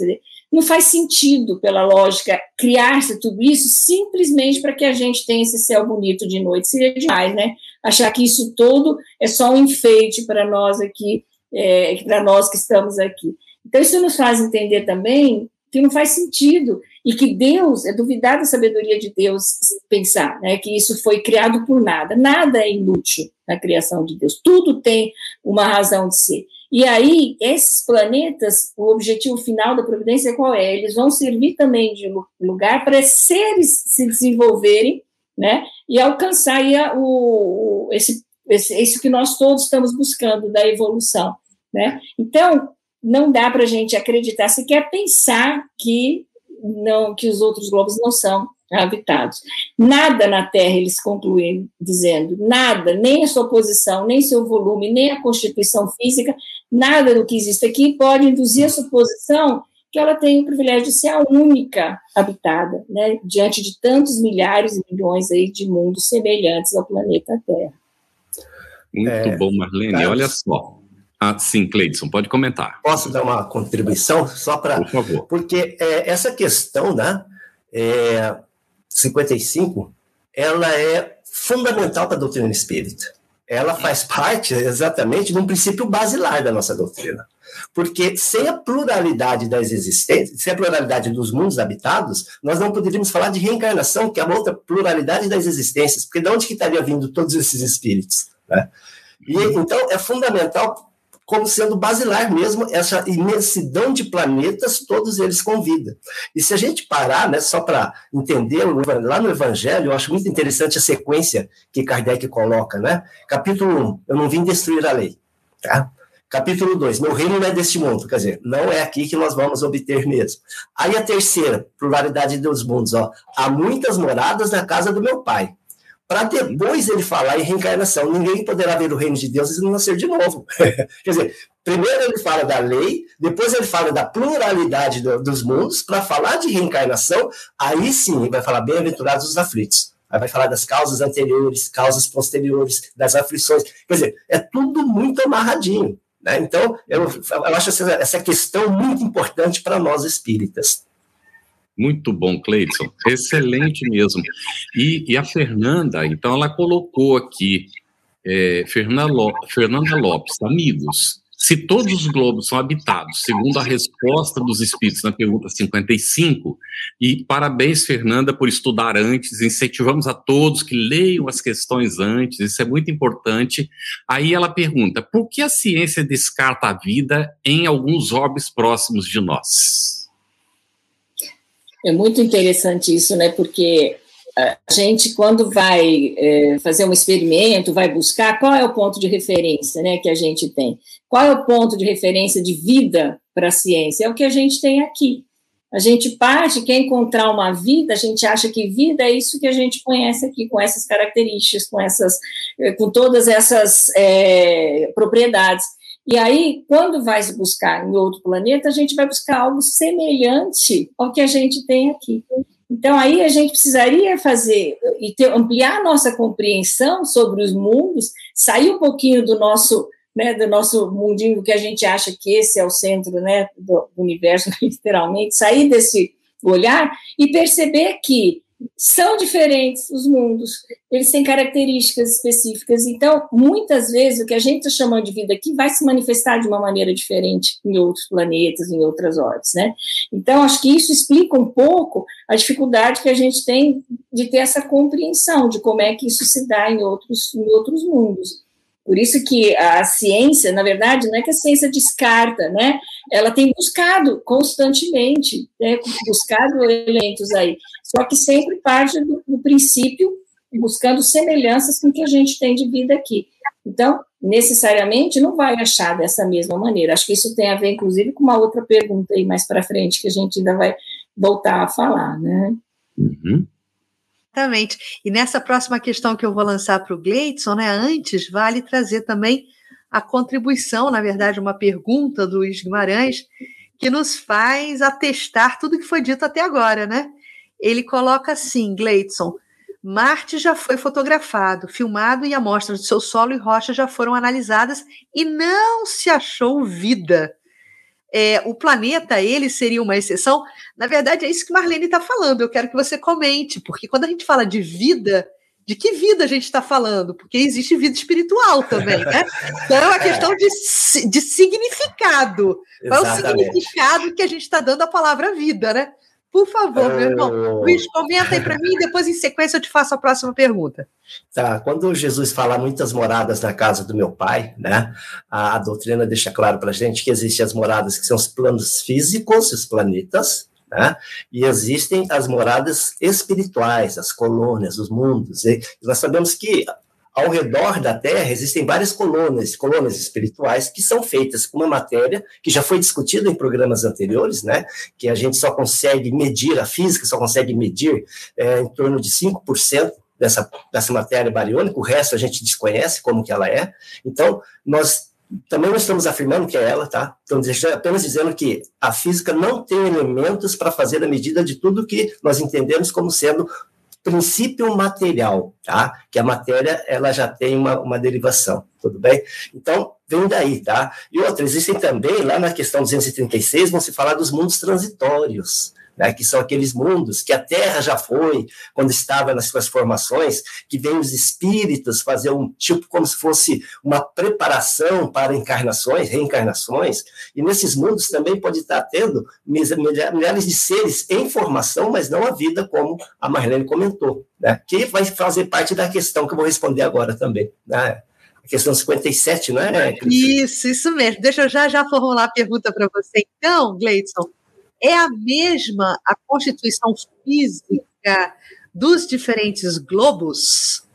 não faz sentido, pela lógica, criar-se tudo isso simplesmente para que a gente tenha esse céu bonito de noite. Seria demais, né? Achar que isso todo é só um enfeite para nós aqui, é, para nós que estamos aqui. Então, isso nos faz entender também que não faz sentido e que Deus, é duvidar da sabedoria de Deus pensar né, que isso foi criado por nada. Nada é inútil na criação de Deus, tudo tem uma razão de ser. E aí, esses planetas, o objetivo final da providência qual é? Eles vão servir também de lugar para seres se desenvolverem, né? E alcançar aí o, esse, esse, isso que nós todos estamos buscando da evolução, né? Então, não dá para a gente acreditar, se quer pensar que não que os outros globos não são habitados. Nada na Terra, eles concluem dizendo, nada, nem a sua posição, nem seu volume, nem a constituição física, nada do que existe aqui pode induzir a suposição que ela tem o privilégio de ser a única habitada, né, diante de tantos milhares e milhões aí de mundos semelhantes ao planeta Terra.
Muito é, bom, Marlene. Carlos, Olha só. Ah, sim, Cleidson, pode comentar.
Posso dar uma contribuição só para. Por favor. Porque é, essa questão, né? É, 55, ela é fundamental para a doutrina espírita. Ela faz parte exatamente de um princípio basilar da nossa doutrina. Porque sem a pluralidade das existências, sem a pluralidade dos mundos habitados, nós não poderíamos falar de reencarnação, que é a outra pluralidade das existências. Porque de onde que estaria vindo todos esses espíritos? Né? E, então, é fundamental como sendo basilar mesmo essa imensidão de planetas, todos eles com vida. E se a gente parar, né, só para entender, lá no Evangelho, eu acho muito interessante a sequência que Kardec coloca, né? Capítulo 1, eu não vim destruir a lei, tá? Capítulo 2, meu reino não é deste mundo, quer dizer, não é aqui que nós vamos obter mesmo. Aí a terceira, pluralidade dos mundos, ó, há muitas moradas na casa do meu pai para depois ele falar em reencarnação. Ninguém poderá ver o reino de Deus e não nascer de novo. Quer dizer, primeiro ele fala da lei, depois ele fala da pluralidade do, dos mundos, para falar de reencarnação, aí sim ele vai falar bem-aventurados os aflitos. Aí vai falar das causas anteriores, causas posteriores, das aflições. Quer dizer, é tudo muito amarradinho. Né? Então, eu, eu acho essa, essa questão muito importante para nós espíritas.
Muito bom, Cleidson. Excelente mesmo. E, e, a Fernanda, então, ela colocou aqui, é, Fernanda, Fernanda Lopes, amigos, se todos os globos são habitados, segundo a resposta dos espíritos na pergunta 55, e parabéns, Fernanda, por estudar antes, incentivamos a todos que leiam as questões antes, isso é muito importante. Aí ela pergunta: por que a ciência descarta a vida em alguns orbes próximos de nós?
É muito interessante isso, né? Porque a gente, quando vai é, fazer um experimento, vai buscar qual é o ponto de referência né, que a gente tem. Qual é o ponto de referência de vida para a ciência? É o que a gente tem aqui. A gente parte, quer encontrar uma vida, a gente acha que vida é isso que a gente conhece aqui, com essas características, com essas, é, com todas essas é, propriedades. E aí, quando vai se buscar em outro planeta, a gente vai buscar algo semelhante ao que a gente tem aqui. Então, aí a gente precisaria fazer e ter, ampliar nossa compreensão sobre os mundos, sair um pouquinho do nosso, né, do nosso mundinho que a gente acha que esse é o centro né, do universo, literalmente, sair desse olhar e perceber que são diferentes os mundos, eles têm características específicas. Então, muitas vezes, o que a gente está chamando de vida aqui vai se manifestar de uma maneira diferente em outros planetas, em outras ordens, né? Então, acho que isso explica um pouco a dificuldade que a gente tem de ter essa compreensão de como é que isso se dá em outros, em outros mundos. Por isso que a ciência, na verdade, não é que a ciência descarta, né? Ela tem buscado constantemente, né? buscado elementos aí. Só que sempre parte do, do princípio buscando semelhanças com o que a gente tem de vida aqui. Então, necessariamente não vai achar dessa mesma maneira. Acho que isso tem a ver, inclusive, com uma outra pergunta aí mais para frente que a gente ainda vai voltar a falar, né?
Uhum. Exatamente. E nessa próxima questão que eu vou lançar para o Gleidson, né, antes, vale trazer também a contribuição, na verdade, uma pergunta do Luiz Guimarães, que nos faz atestar tudo que foi dito até agora, né? Ele coloca assim, Gleidson, Marte já foi fotografado, filmado e amostras do seu solo e rocha já foram analisadas e não se achou vida é, o planeta, ele seria uma exceção? Na verdade, é isso que Marlene está falando. Eu quero que você comente, porque quando a gente fala de vida, de que vida a gente está falando? Porque existe vida espiritual também, né? Então é uma questão de, de significado. Qual é o significado que a gente está dando à palavra vida, né? Por favor, meu irmão. Uh... Luiz, comenta aí para mim e depois, em sequência, eu te faço a próxima pergunta.
Tá, quando Jesus fala muitas moradas na casa do meu pai, né, a, a doutrina deixa claro para a gente que existem as moradas que são os planos físicos, os planetas, né, e existem as moradas espirituais, as colônias, os mundos. E nós sabemos que ao redor da Terra existem várias colônias, colônias espirituais que são feitas com uma matéria que já foi discutida em programas anteriores, né? Que a gente só consegue medir, a física só consegue medir é, em torno de 5% dessa, dessa matéria bariônica, o resto a gente desconhece como que ela é. Então, nós também não estamos afirmando que é ela, tá? Estamos apenas dizendo que a física não tem elementos para fazer a medida de tudo que nós entendemos como sendo princípio material, tá? Que a matéria, ela já tem uma, uma derivação, tudo bem? Então, vem daí, tá? E outra, existem também, lá na questão 236, vão se falar dos mundos transitórios, né, que são aqueles mundos que a Terra já foi quando estava nas suas formações, que vem os espíritos fazer um tipo como se fosse uma preparação para encarnações, reencarnações, e nesses mundos também pode estar tendo milhares de seres em formação, mas não a vida como a Marlene comentou, né, que vai fazer parte da questão que eu vou responder agora também, né, a questão 57, não é?
Isso, isso mesmo. Deixa eu já, já formular a pergunta para você. Então, Gleidson, é a mesma a constituição física dos diferentes globos?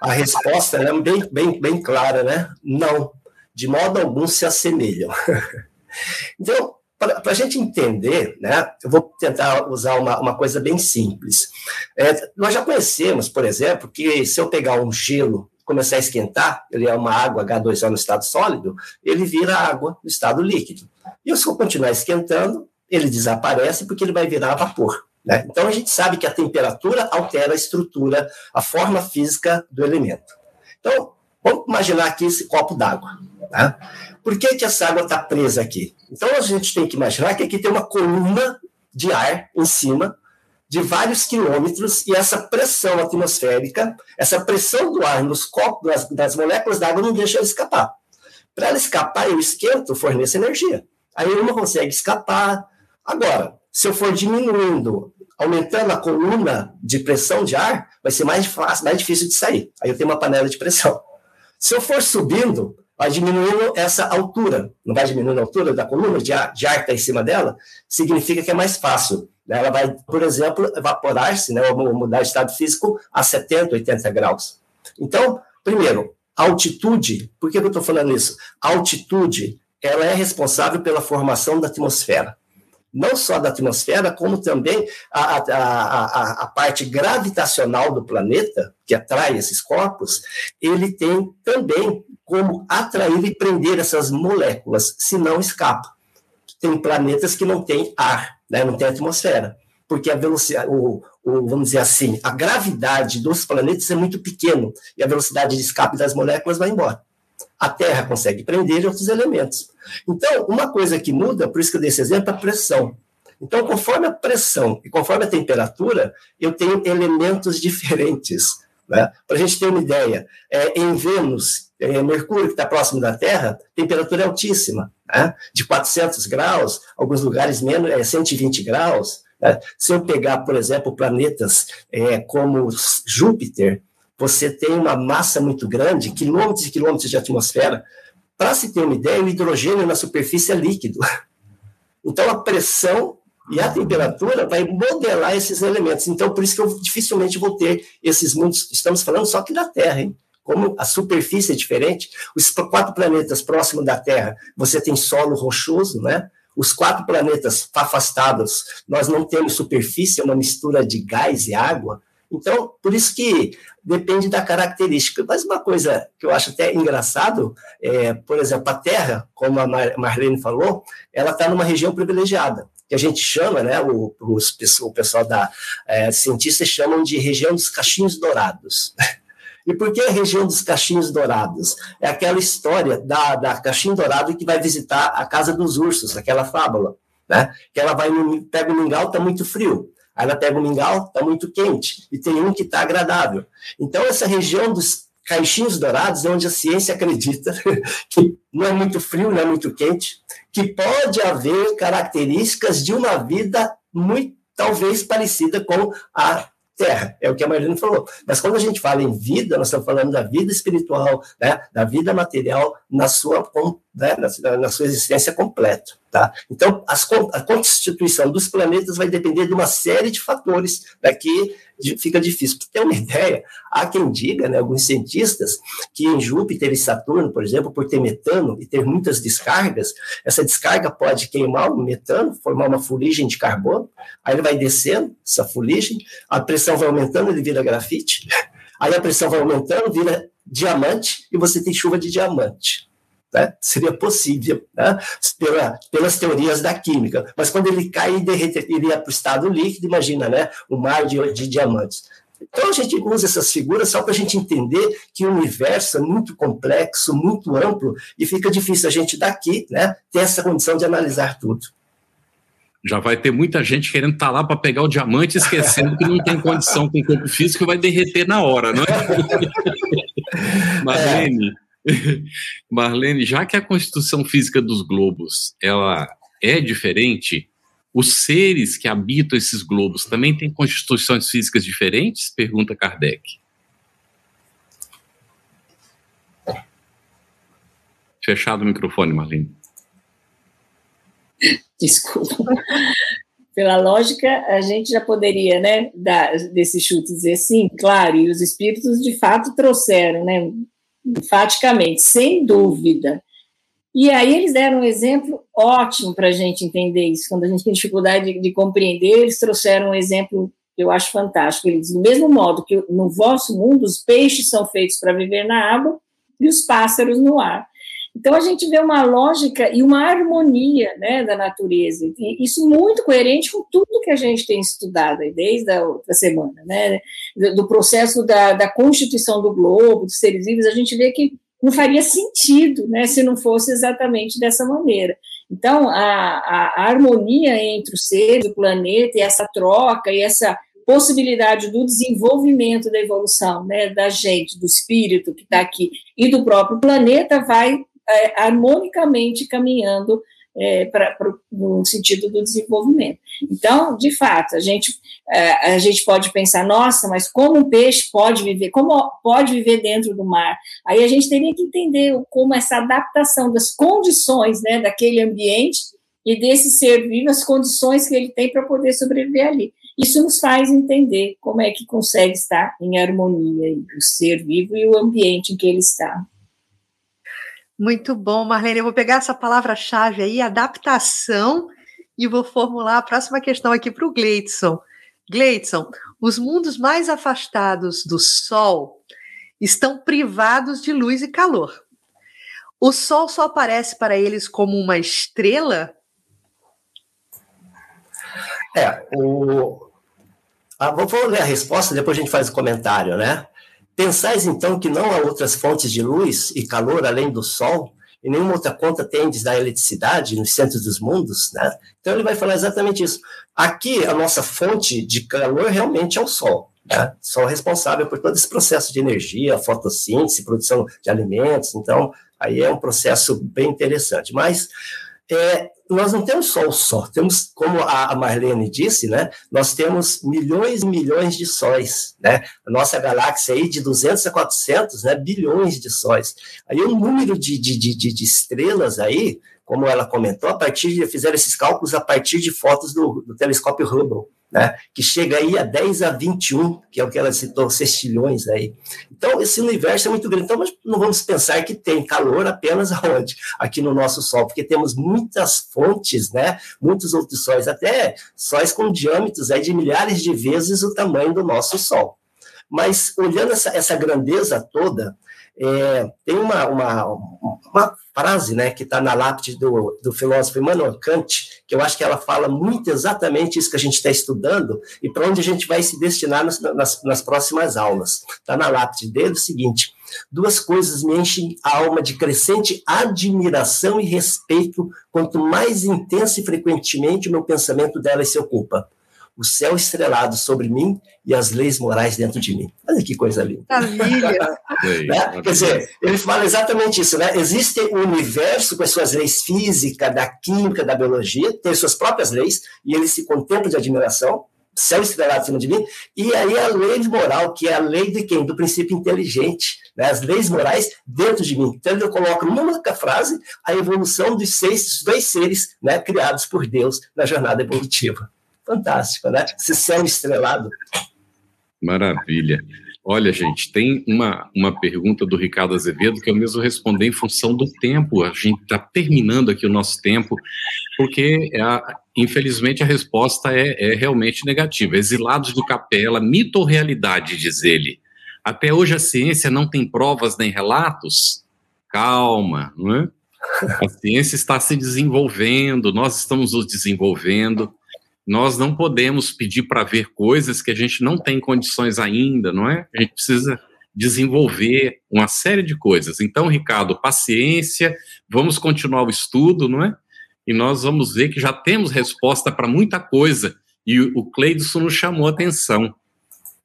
A resposta é bem, bem, bem clara, né? Não, de modo algum se assemelham. então, para a gente entender, né, eu vou tentar usar uma, uma coisa bem simples. É, nós já conhecemos, por exemplo, que se eu pegar um gelo começar a esquentar, ele é uma água H2O no estado sólido, ele vira água no estado líquido. E se eu continuar esquentando, ele desaparece porque ele vai virar vapor. Né? Então a gente sabe que a temperatura altera a estrutura, a forma física do elemento. Então, vamos imaginar aqui esse copo d'água. Tá? Por que, que essa água está presa aqui? Então a gente tem que imaginar que aqui tem uma coluna de ar em cima de vários quilômetros e essa pressão atmosférica, essa pressão do ar nos copos das, das moléculas d'água não deixa ela escapar. Para ela escapar, eu esquento, forneço energia. Aí uma consegue escapar. Agora, se eu for diminuindo, aumentando a coluna de pressão de ar, vai ser mais fácil, mais difícil de sair. Aí eu tenho uma panela de pressão. Se eu for subindo, vai diminuindo essa altura. Não vai diminuindo a altura da coluna de ar, de ar que está em cima dela, significa que é mais fácil. Ela vai, por exemplo, evaporar-se, né, mudar de estado físico a 70, 80 graus. Então, primeiro, altitude. Por que eu estou falando isso? Altitude ela é responsável pela formação da atmosfera. Não só da atmosfera, como também a, a, a, a parte gravitacional do planeta, que atrai esses corpos, ele tem também como atrair e prender essas moléculas, se não escapa. Tem planetas que não têm ar, né, não tem atmosfera, porque a velocidade, o, o, vamos dizer assim, a gravidade dos planetas é muito pequeno e a velocidade de escape das moléculas vai embora. A Terra consegue prender outros elementos. Então, uma coisa que muda, por isso que eu dei esse exemplo, é a pressão. Então, conforme a pressão e conforme a temperatura, eu tenho elementos diferentes. Né? Para a gente ter uma ideia, é, em Vênus, é, Mercúrio, que está próximo da Terra, temperatura é altíssima, né? de 400 graus, alguns lugares menos, é 120 graus. Né? Se eu pegar, por exemplo, planetas é, como Júpiter, você tem uma massa muito grande, quilômetros e quilômetros de atmosfera. Para se ter uma ideia, o hidrogênio na superfície é líquido. Então, a pressão e a temperatura vai modelar esses elementos. Então, por isso que eu dificilmente vou ter esses mundos. Estamos falando só que da Terra, hein? Como a superfície é diferente, os quatro planetas próximos da Terra, você tem solo rochoso, né? Os quatro planetas afastados, nós não temos superfície, é uma mistura de gás e água. Então, por isso que depende da característica. Mas uma coisa que eu acho até engraçado, é, por exemplo, a Terra, como a Marlene falou, ela está numa região privilegiada que a gente chama, né, o, os, o pessoal da é, cientistas chamam de região dos cachinhos dourados. E por que a região dos cachinhos dourados? É aquela história da, da cachinho dourado que vai visitar a casa dos ursos, aquela fábula, né? Que ela vai pega o mingau, tá muito frio. Aí ela pega o mingau, tá muito quente. E tem um que tá agradável. Então essa região dos caixinhos dourados é onde a ciência acredita que não é muito frio, não é muito quente, que pode haver características de uma vida muito talvez parecida com a terra, é o que a Marlene falou. Mas quando a gente fala em vida, nós estamos falando da vida espiritual, né, da vida material na sua, né, na, na sua existência completa. Tá? Então, as, a constituição dos planetas vai depender de uma série de fatores daqui fica difícil. Para ter uma ideia, há quem diga, né, alguns cientistas, que em Júpiter e Saturno, por exemplo, por ter metano e ter muitas descargas, essa descarga pode queimar o metano, formar uma fuligem de carbono, aí ele vai descendo, essa fuligem, a pressão vai aumentando, ele vira grafite, aí a pressão vai aumentando, vira diamante, e você tem chuva de diamante. Né? Seria possível, né? Pela, pelas teorias da química. Mas quando ele cai e derreteria para o estado líquido, imagina, né? O mar de, de diamantes. Então a gente usa essas figuras só para a gente entender que o universo é muito complexo, muito amplo, e fica difícil a gente daqui né, ter essa condição de analisar tudo.
Já vai ter muita gente querendo estar tá lá para pegar o diamante, esquecendo que não tem condição com o corpo físico e vai derreter na hora, não é? Marlene, é. Marlene, já que a constituição física dos globos ela é diferente, os seres que habitam esses globos também têm constituições físicas diferentes? Pergunta Kardec. Fechado o microfone, Marlene.
Desculpa. Pela lógica, a gente já poderia, né, dar desse chute dizer sim, claro, e os espíritos de fato trouxeram, né, enfaticamente, sem dúvida. E aí eles deram um exemplo ótimo para a gente entender isso. Quando a gente tem dificuldade de, de, compreender, eles trouxeram um exemplo que eu acho fantástico. Eles do mesmo modo que no vosso mundo os peixes são feitos para viver na água e os pássaros no ar. Então a gente vê uma lógica e uma harmonia né, da natureza, e isso muito coerente com tudo que a gente tem estudado desde a outra semana, né, do processo da, da constituição do globo, dos seres vivos, a gente vê que não faria sentido né, se não fosse exatamente dessa maneira. Então, a, a, a harmonia entre os seres, o planeta, e essa troca, e essa possibilidade do desenvolvimento da evolução né, da gente, do espírito que está aqui e do próprio planeta vai é, harmonicamente caminhando é, para no sentido do desenvolvimento. Então, de fato, a gente, é, a gente pode pensar, nossa, mas como um peixe pode viver, como pode viver dentro do mar? Aí a gente teria que entender como essa adaptação das condições né, daquele ambiente e desse ser vivo, as condições que ele tem para poder sobreviver ali. Isso nos faz entender como é que consegue estar em harmonia o ser vivo e o ambiente em que ele está.
Muito bom, Marlene. Eu vou pegar essa palavra-chave aí, adaptação, e vou formular a próxima questão aqui para o Gleidson. Gleidson, os mundos mais afastados do Sol estão privados de luz e calor. O Sol só aparece para eles como uma estrela?
É, o... Ah, vou ler a resposta, depois a gente faz o comentário, né? Pensais então que não há outras fontes de luz e calor além do Sol, e nenhuma outra conta tendes da eletricidade nos centros dos mundos, né? Então ele vai falar exatamente isso. Aqui a nossa fonte de calor realmente é o Sol, né? Sol responsável por todo esse processo de energia, fotossíntese, produção de alimentos. Então aí é um processo bem interessante. Mas é, nós não temos só o Sol, temos, como a Marlene disse, né, nós temos milhões e milhões de sóis, né, a nossa galáxia aí de 200 a 400, né, bilhões de sóis. Aí o número de, de, de, de estrelas aí, como ela comentou, a partir de, fizeram esses cálculos a partir de fotos do, do telescópio Hubble, né, que chega aí a 10 a 21, que é o que ela citou, sextilhões aí. Então, esse universo é muito grande. Então, não vamos pensar que tem calor apenas aonde? Aqui no nosso Sol, porque temos muitas fontes, né, muitos outros sóis, até sóis com diâmetros aí de milhares de vezes o tamanho do nosso Sol. Mas, olhando essa, essa grandeza toda, é, tem uma, uma, uma frase né, que está na lápide do, do filósofo Immanuel Kant, que eu acho que ela fala muito exatamente isso que a gente está estudando e para onde a gente vai se destinar nas, nas, nas próximas aulas. Está na lápide dele o seguinte: duas coisas me enchem a alma de crescente admiração e respeito, quanto mais intensa e frequentemente o meu pensamento delas se ocupa o céu estrelado sobre mim e as leis morais dentro de mim. Olha que coisa linda. né? Quer dizer, ele fala exatamente isso, né? Existe o um universo com as suas leis físicas, da química, da biologia, tem suas próprias leis, e ele se contempla de admiração, céu estrelado acima de mim, e aí a lei moral, que é a lei de quem? Do princípio inteligente, né? as leis morais dentro de mim. Então eu coloco numa única frase a evolução dos seis, dos dois seres né, criados por Deus na jornada evolutiva fantástico, né? Esse céu estrelado.
Maravilha. Olha, gente, tem uma, uma pergunta do Ricardo Azevedo que eu mesmo respondi em função do tempo. A gente está terminando aqui o nosso tempo, porque, a, infelizmente, a resposta é, é realmente negativa. Exilados do Capela, mito ou realidade, diz ele. Até hoje a ciência não tem provas nem relatos? Calma, não é? A ciência está se desenvolvendo, nós estamos nos desenvolvendo nós não podemos pedir para ver coisas que a gente não tem condições ainda, não é? A gente precisa desenvolver uma série de coisas. Então, Ricardo, paciência, vamos continuar o estudo, não é? E nós vamos ver que já temos resposta para muita coisa. E o Cleidson nos chamou a atenção.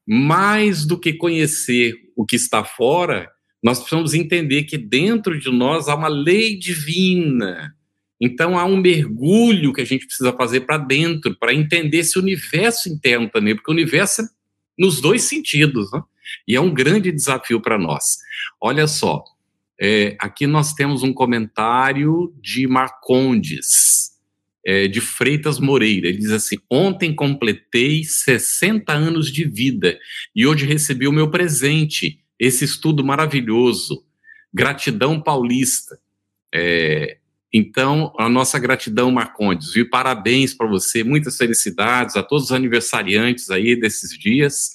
Mais do que conhecer o que está fora, nós precisamos entender que dentro de nós há uma lei divina então há um mergulho que a gente precisa fazer para dentro, para entender esse universo interno também, porque o universo é nos dois sentidos, né? e é um grande desafio para nós. Olha só, É, aqui nós temos um comentário de Marcondes, é, de Freitas Moreira. Ele diz assim: Ontem completei 60 anos de vida e hoje recebi o meu presente, esse estudo maravilhoso. Gratidão paulista. É, então, a nossa gratidão, Marcondes, e parabéns para você, muitas felicidades a todos os aniversariantes aí desses dias.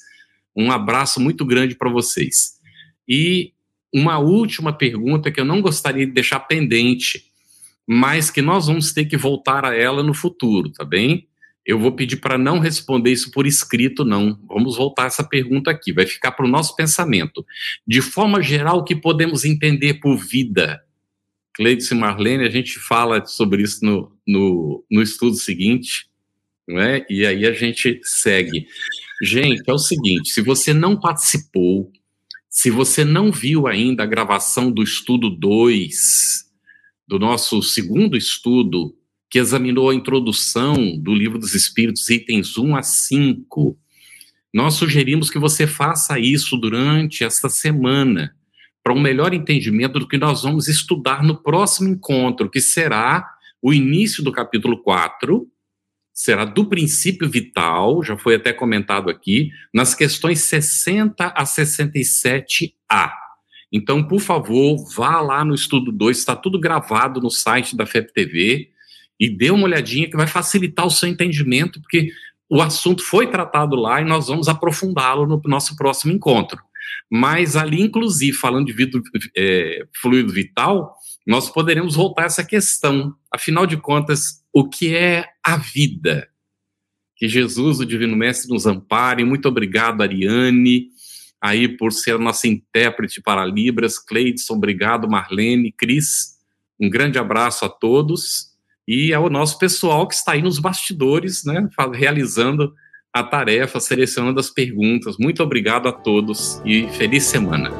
Um abraço muito grande para vocês. E uma última pergunta que eu não gostaria de deixar pendente, mas que nós vamos ter que voltar a ela no futuro, tá bem? Eu vou pedir para não responder isso por escrito, não. Vamos voltar essa pergunta aqui, vai ficar para o nosso pensamento. De forma geral, o que podemos entender por vida? Cleiton e Marlene, a gente fala sobre isso no, no, no estudo seguinte, não é? e aí a gente segue. Gente, é o seguinte: se você não participou, se você não viu ainda a gravação do estudo 2, do nosso segundo estudo, que examinou a introdução do Livro dos Espíritos, itens 1 a 5, nós sugerimos que você faça isso durante esta semana para um melhor entendimento do que nós vamos estudar no próximo encontro, que será o início do capítulo 4, será do princípio vital, já foi até comentado aqui, nas questões 60 a 67A. Então, por favor, vá lá no estudo 2, está tudo gravado no site da FEP e dê uma olhadinha que vai facilitar o seu entendimento, porque o assunto foi tratado lá e nós vamos aprofundá-lo no nosso próximo encontro. Mas ali, inclusive, falando de vidro, é, fluido vital, nós poderemos voltar a essa questão. Afinal de contas, o que é a vida? Que Jesus, o Divino Mestre, nos ampare. Muito obrigado, Ariane, aí por ser a nossa intérprete para Libras. Cleidson, obrigado, Marlene, Cris. Um grande abraço a todos e ao nosso pessoal que está aí nos bastidores, né, realizando a tarefa selecionando as perguntas. Muito obrigado a todos e feliz semana.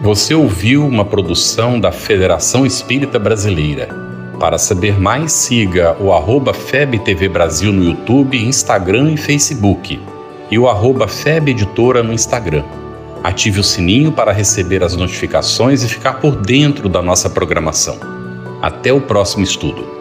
Você ouviu uma produção da Federação Espírita Brasileira. Para saber mais, siga o arroba FebTV Brasil no YouTube, Instagram e Facebook e o arroba Feb Editora no Instagram. Ative o sininho para receber as notificações e ficar por dentro da nossa programação. Até o próximo estudo.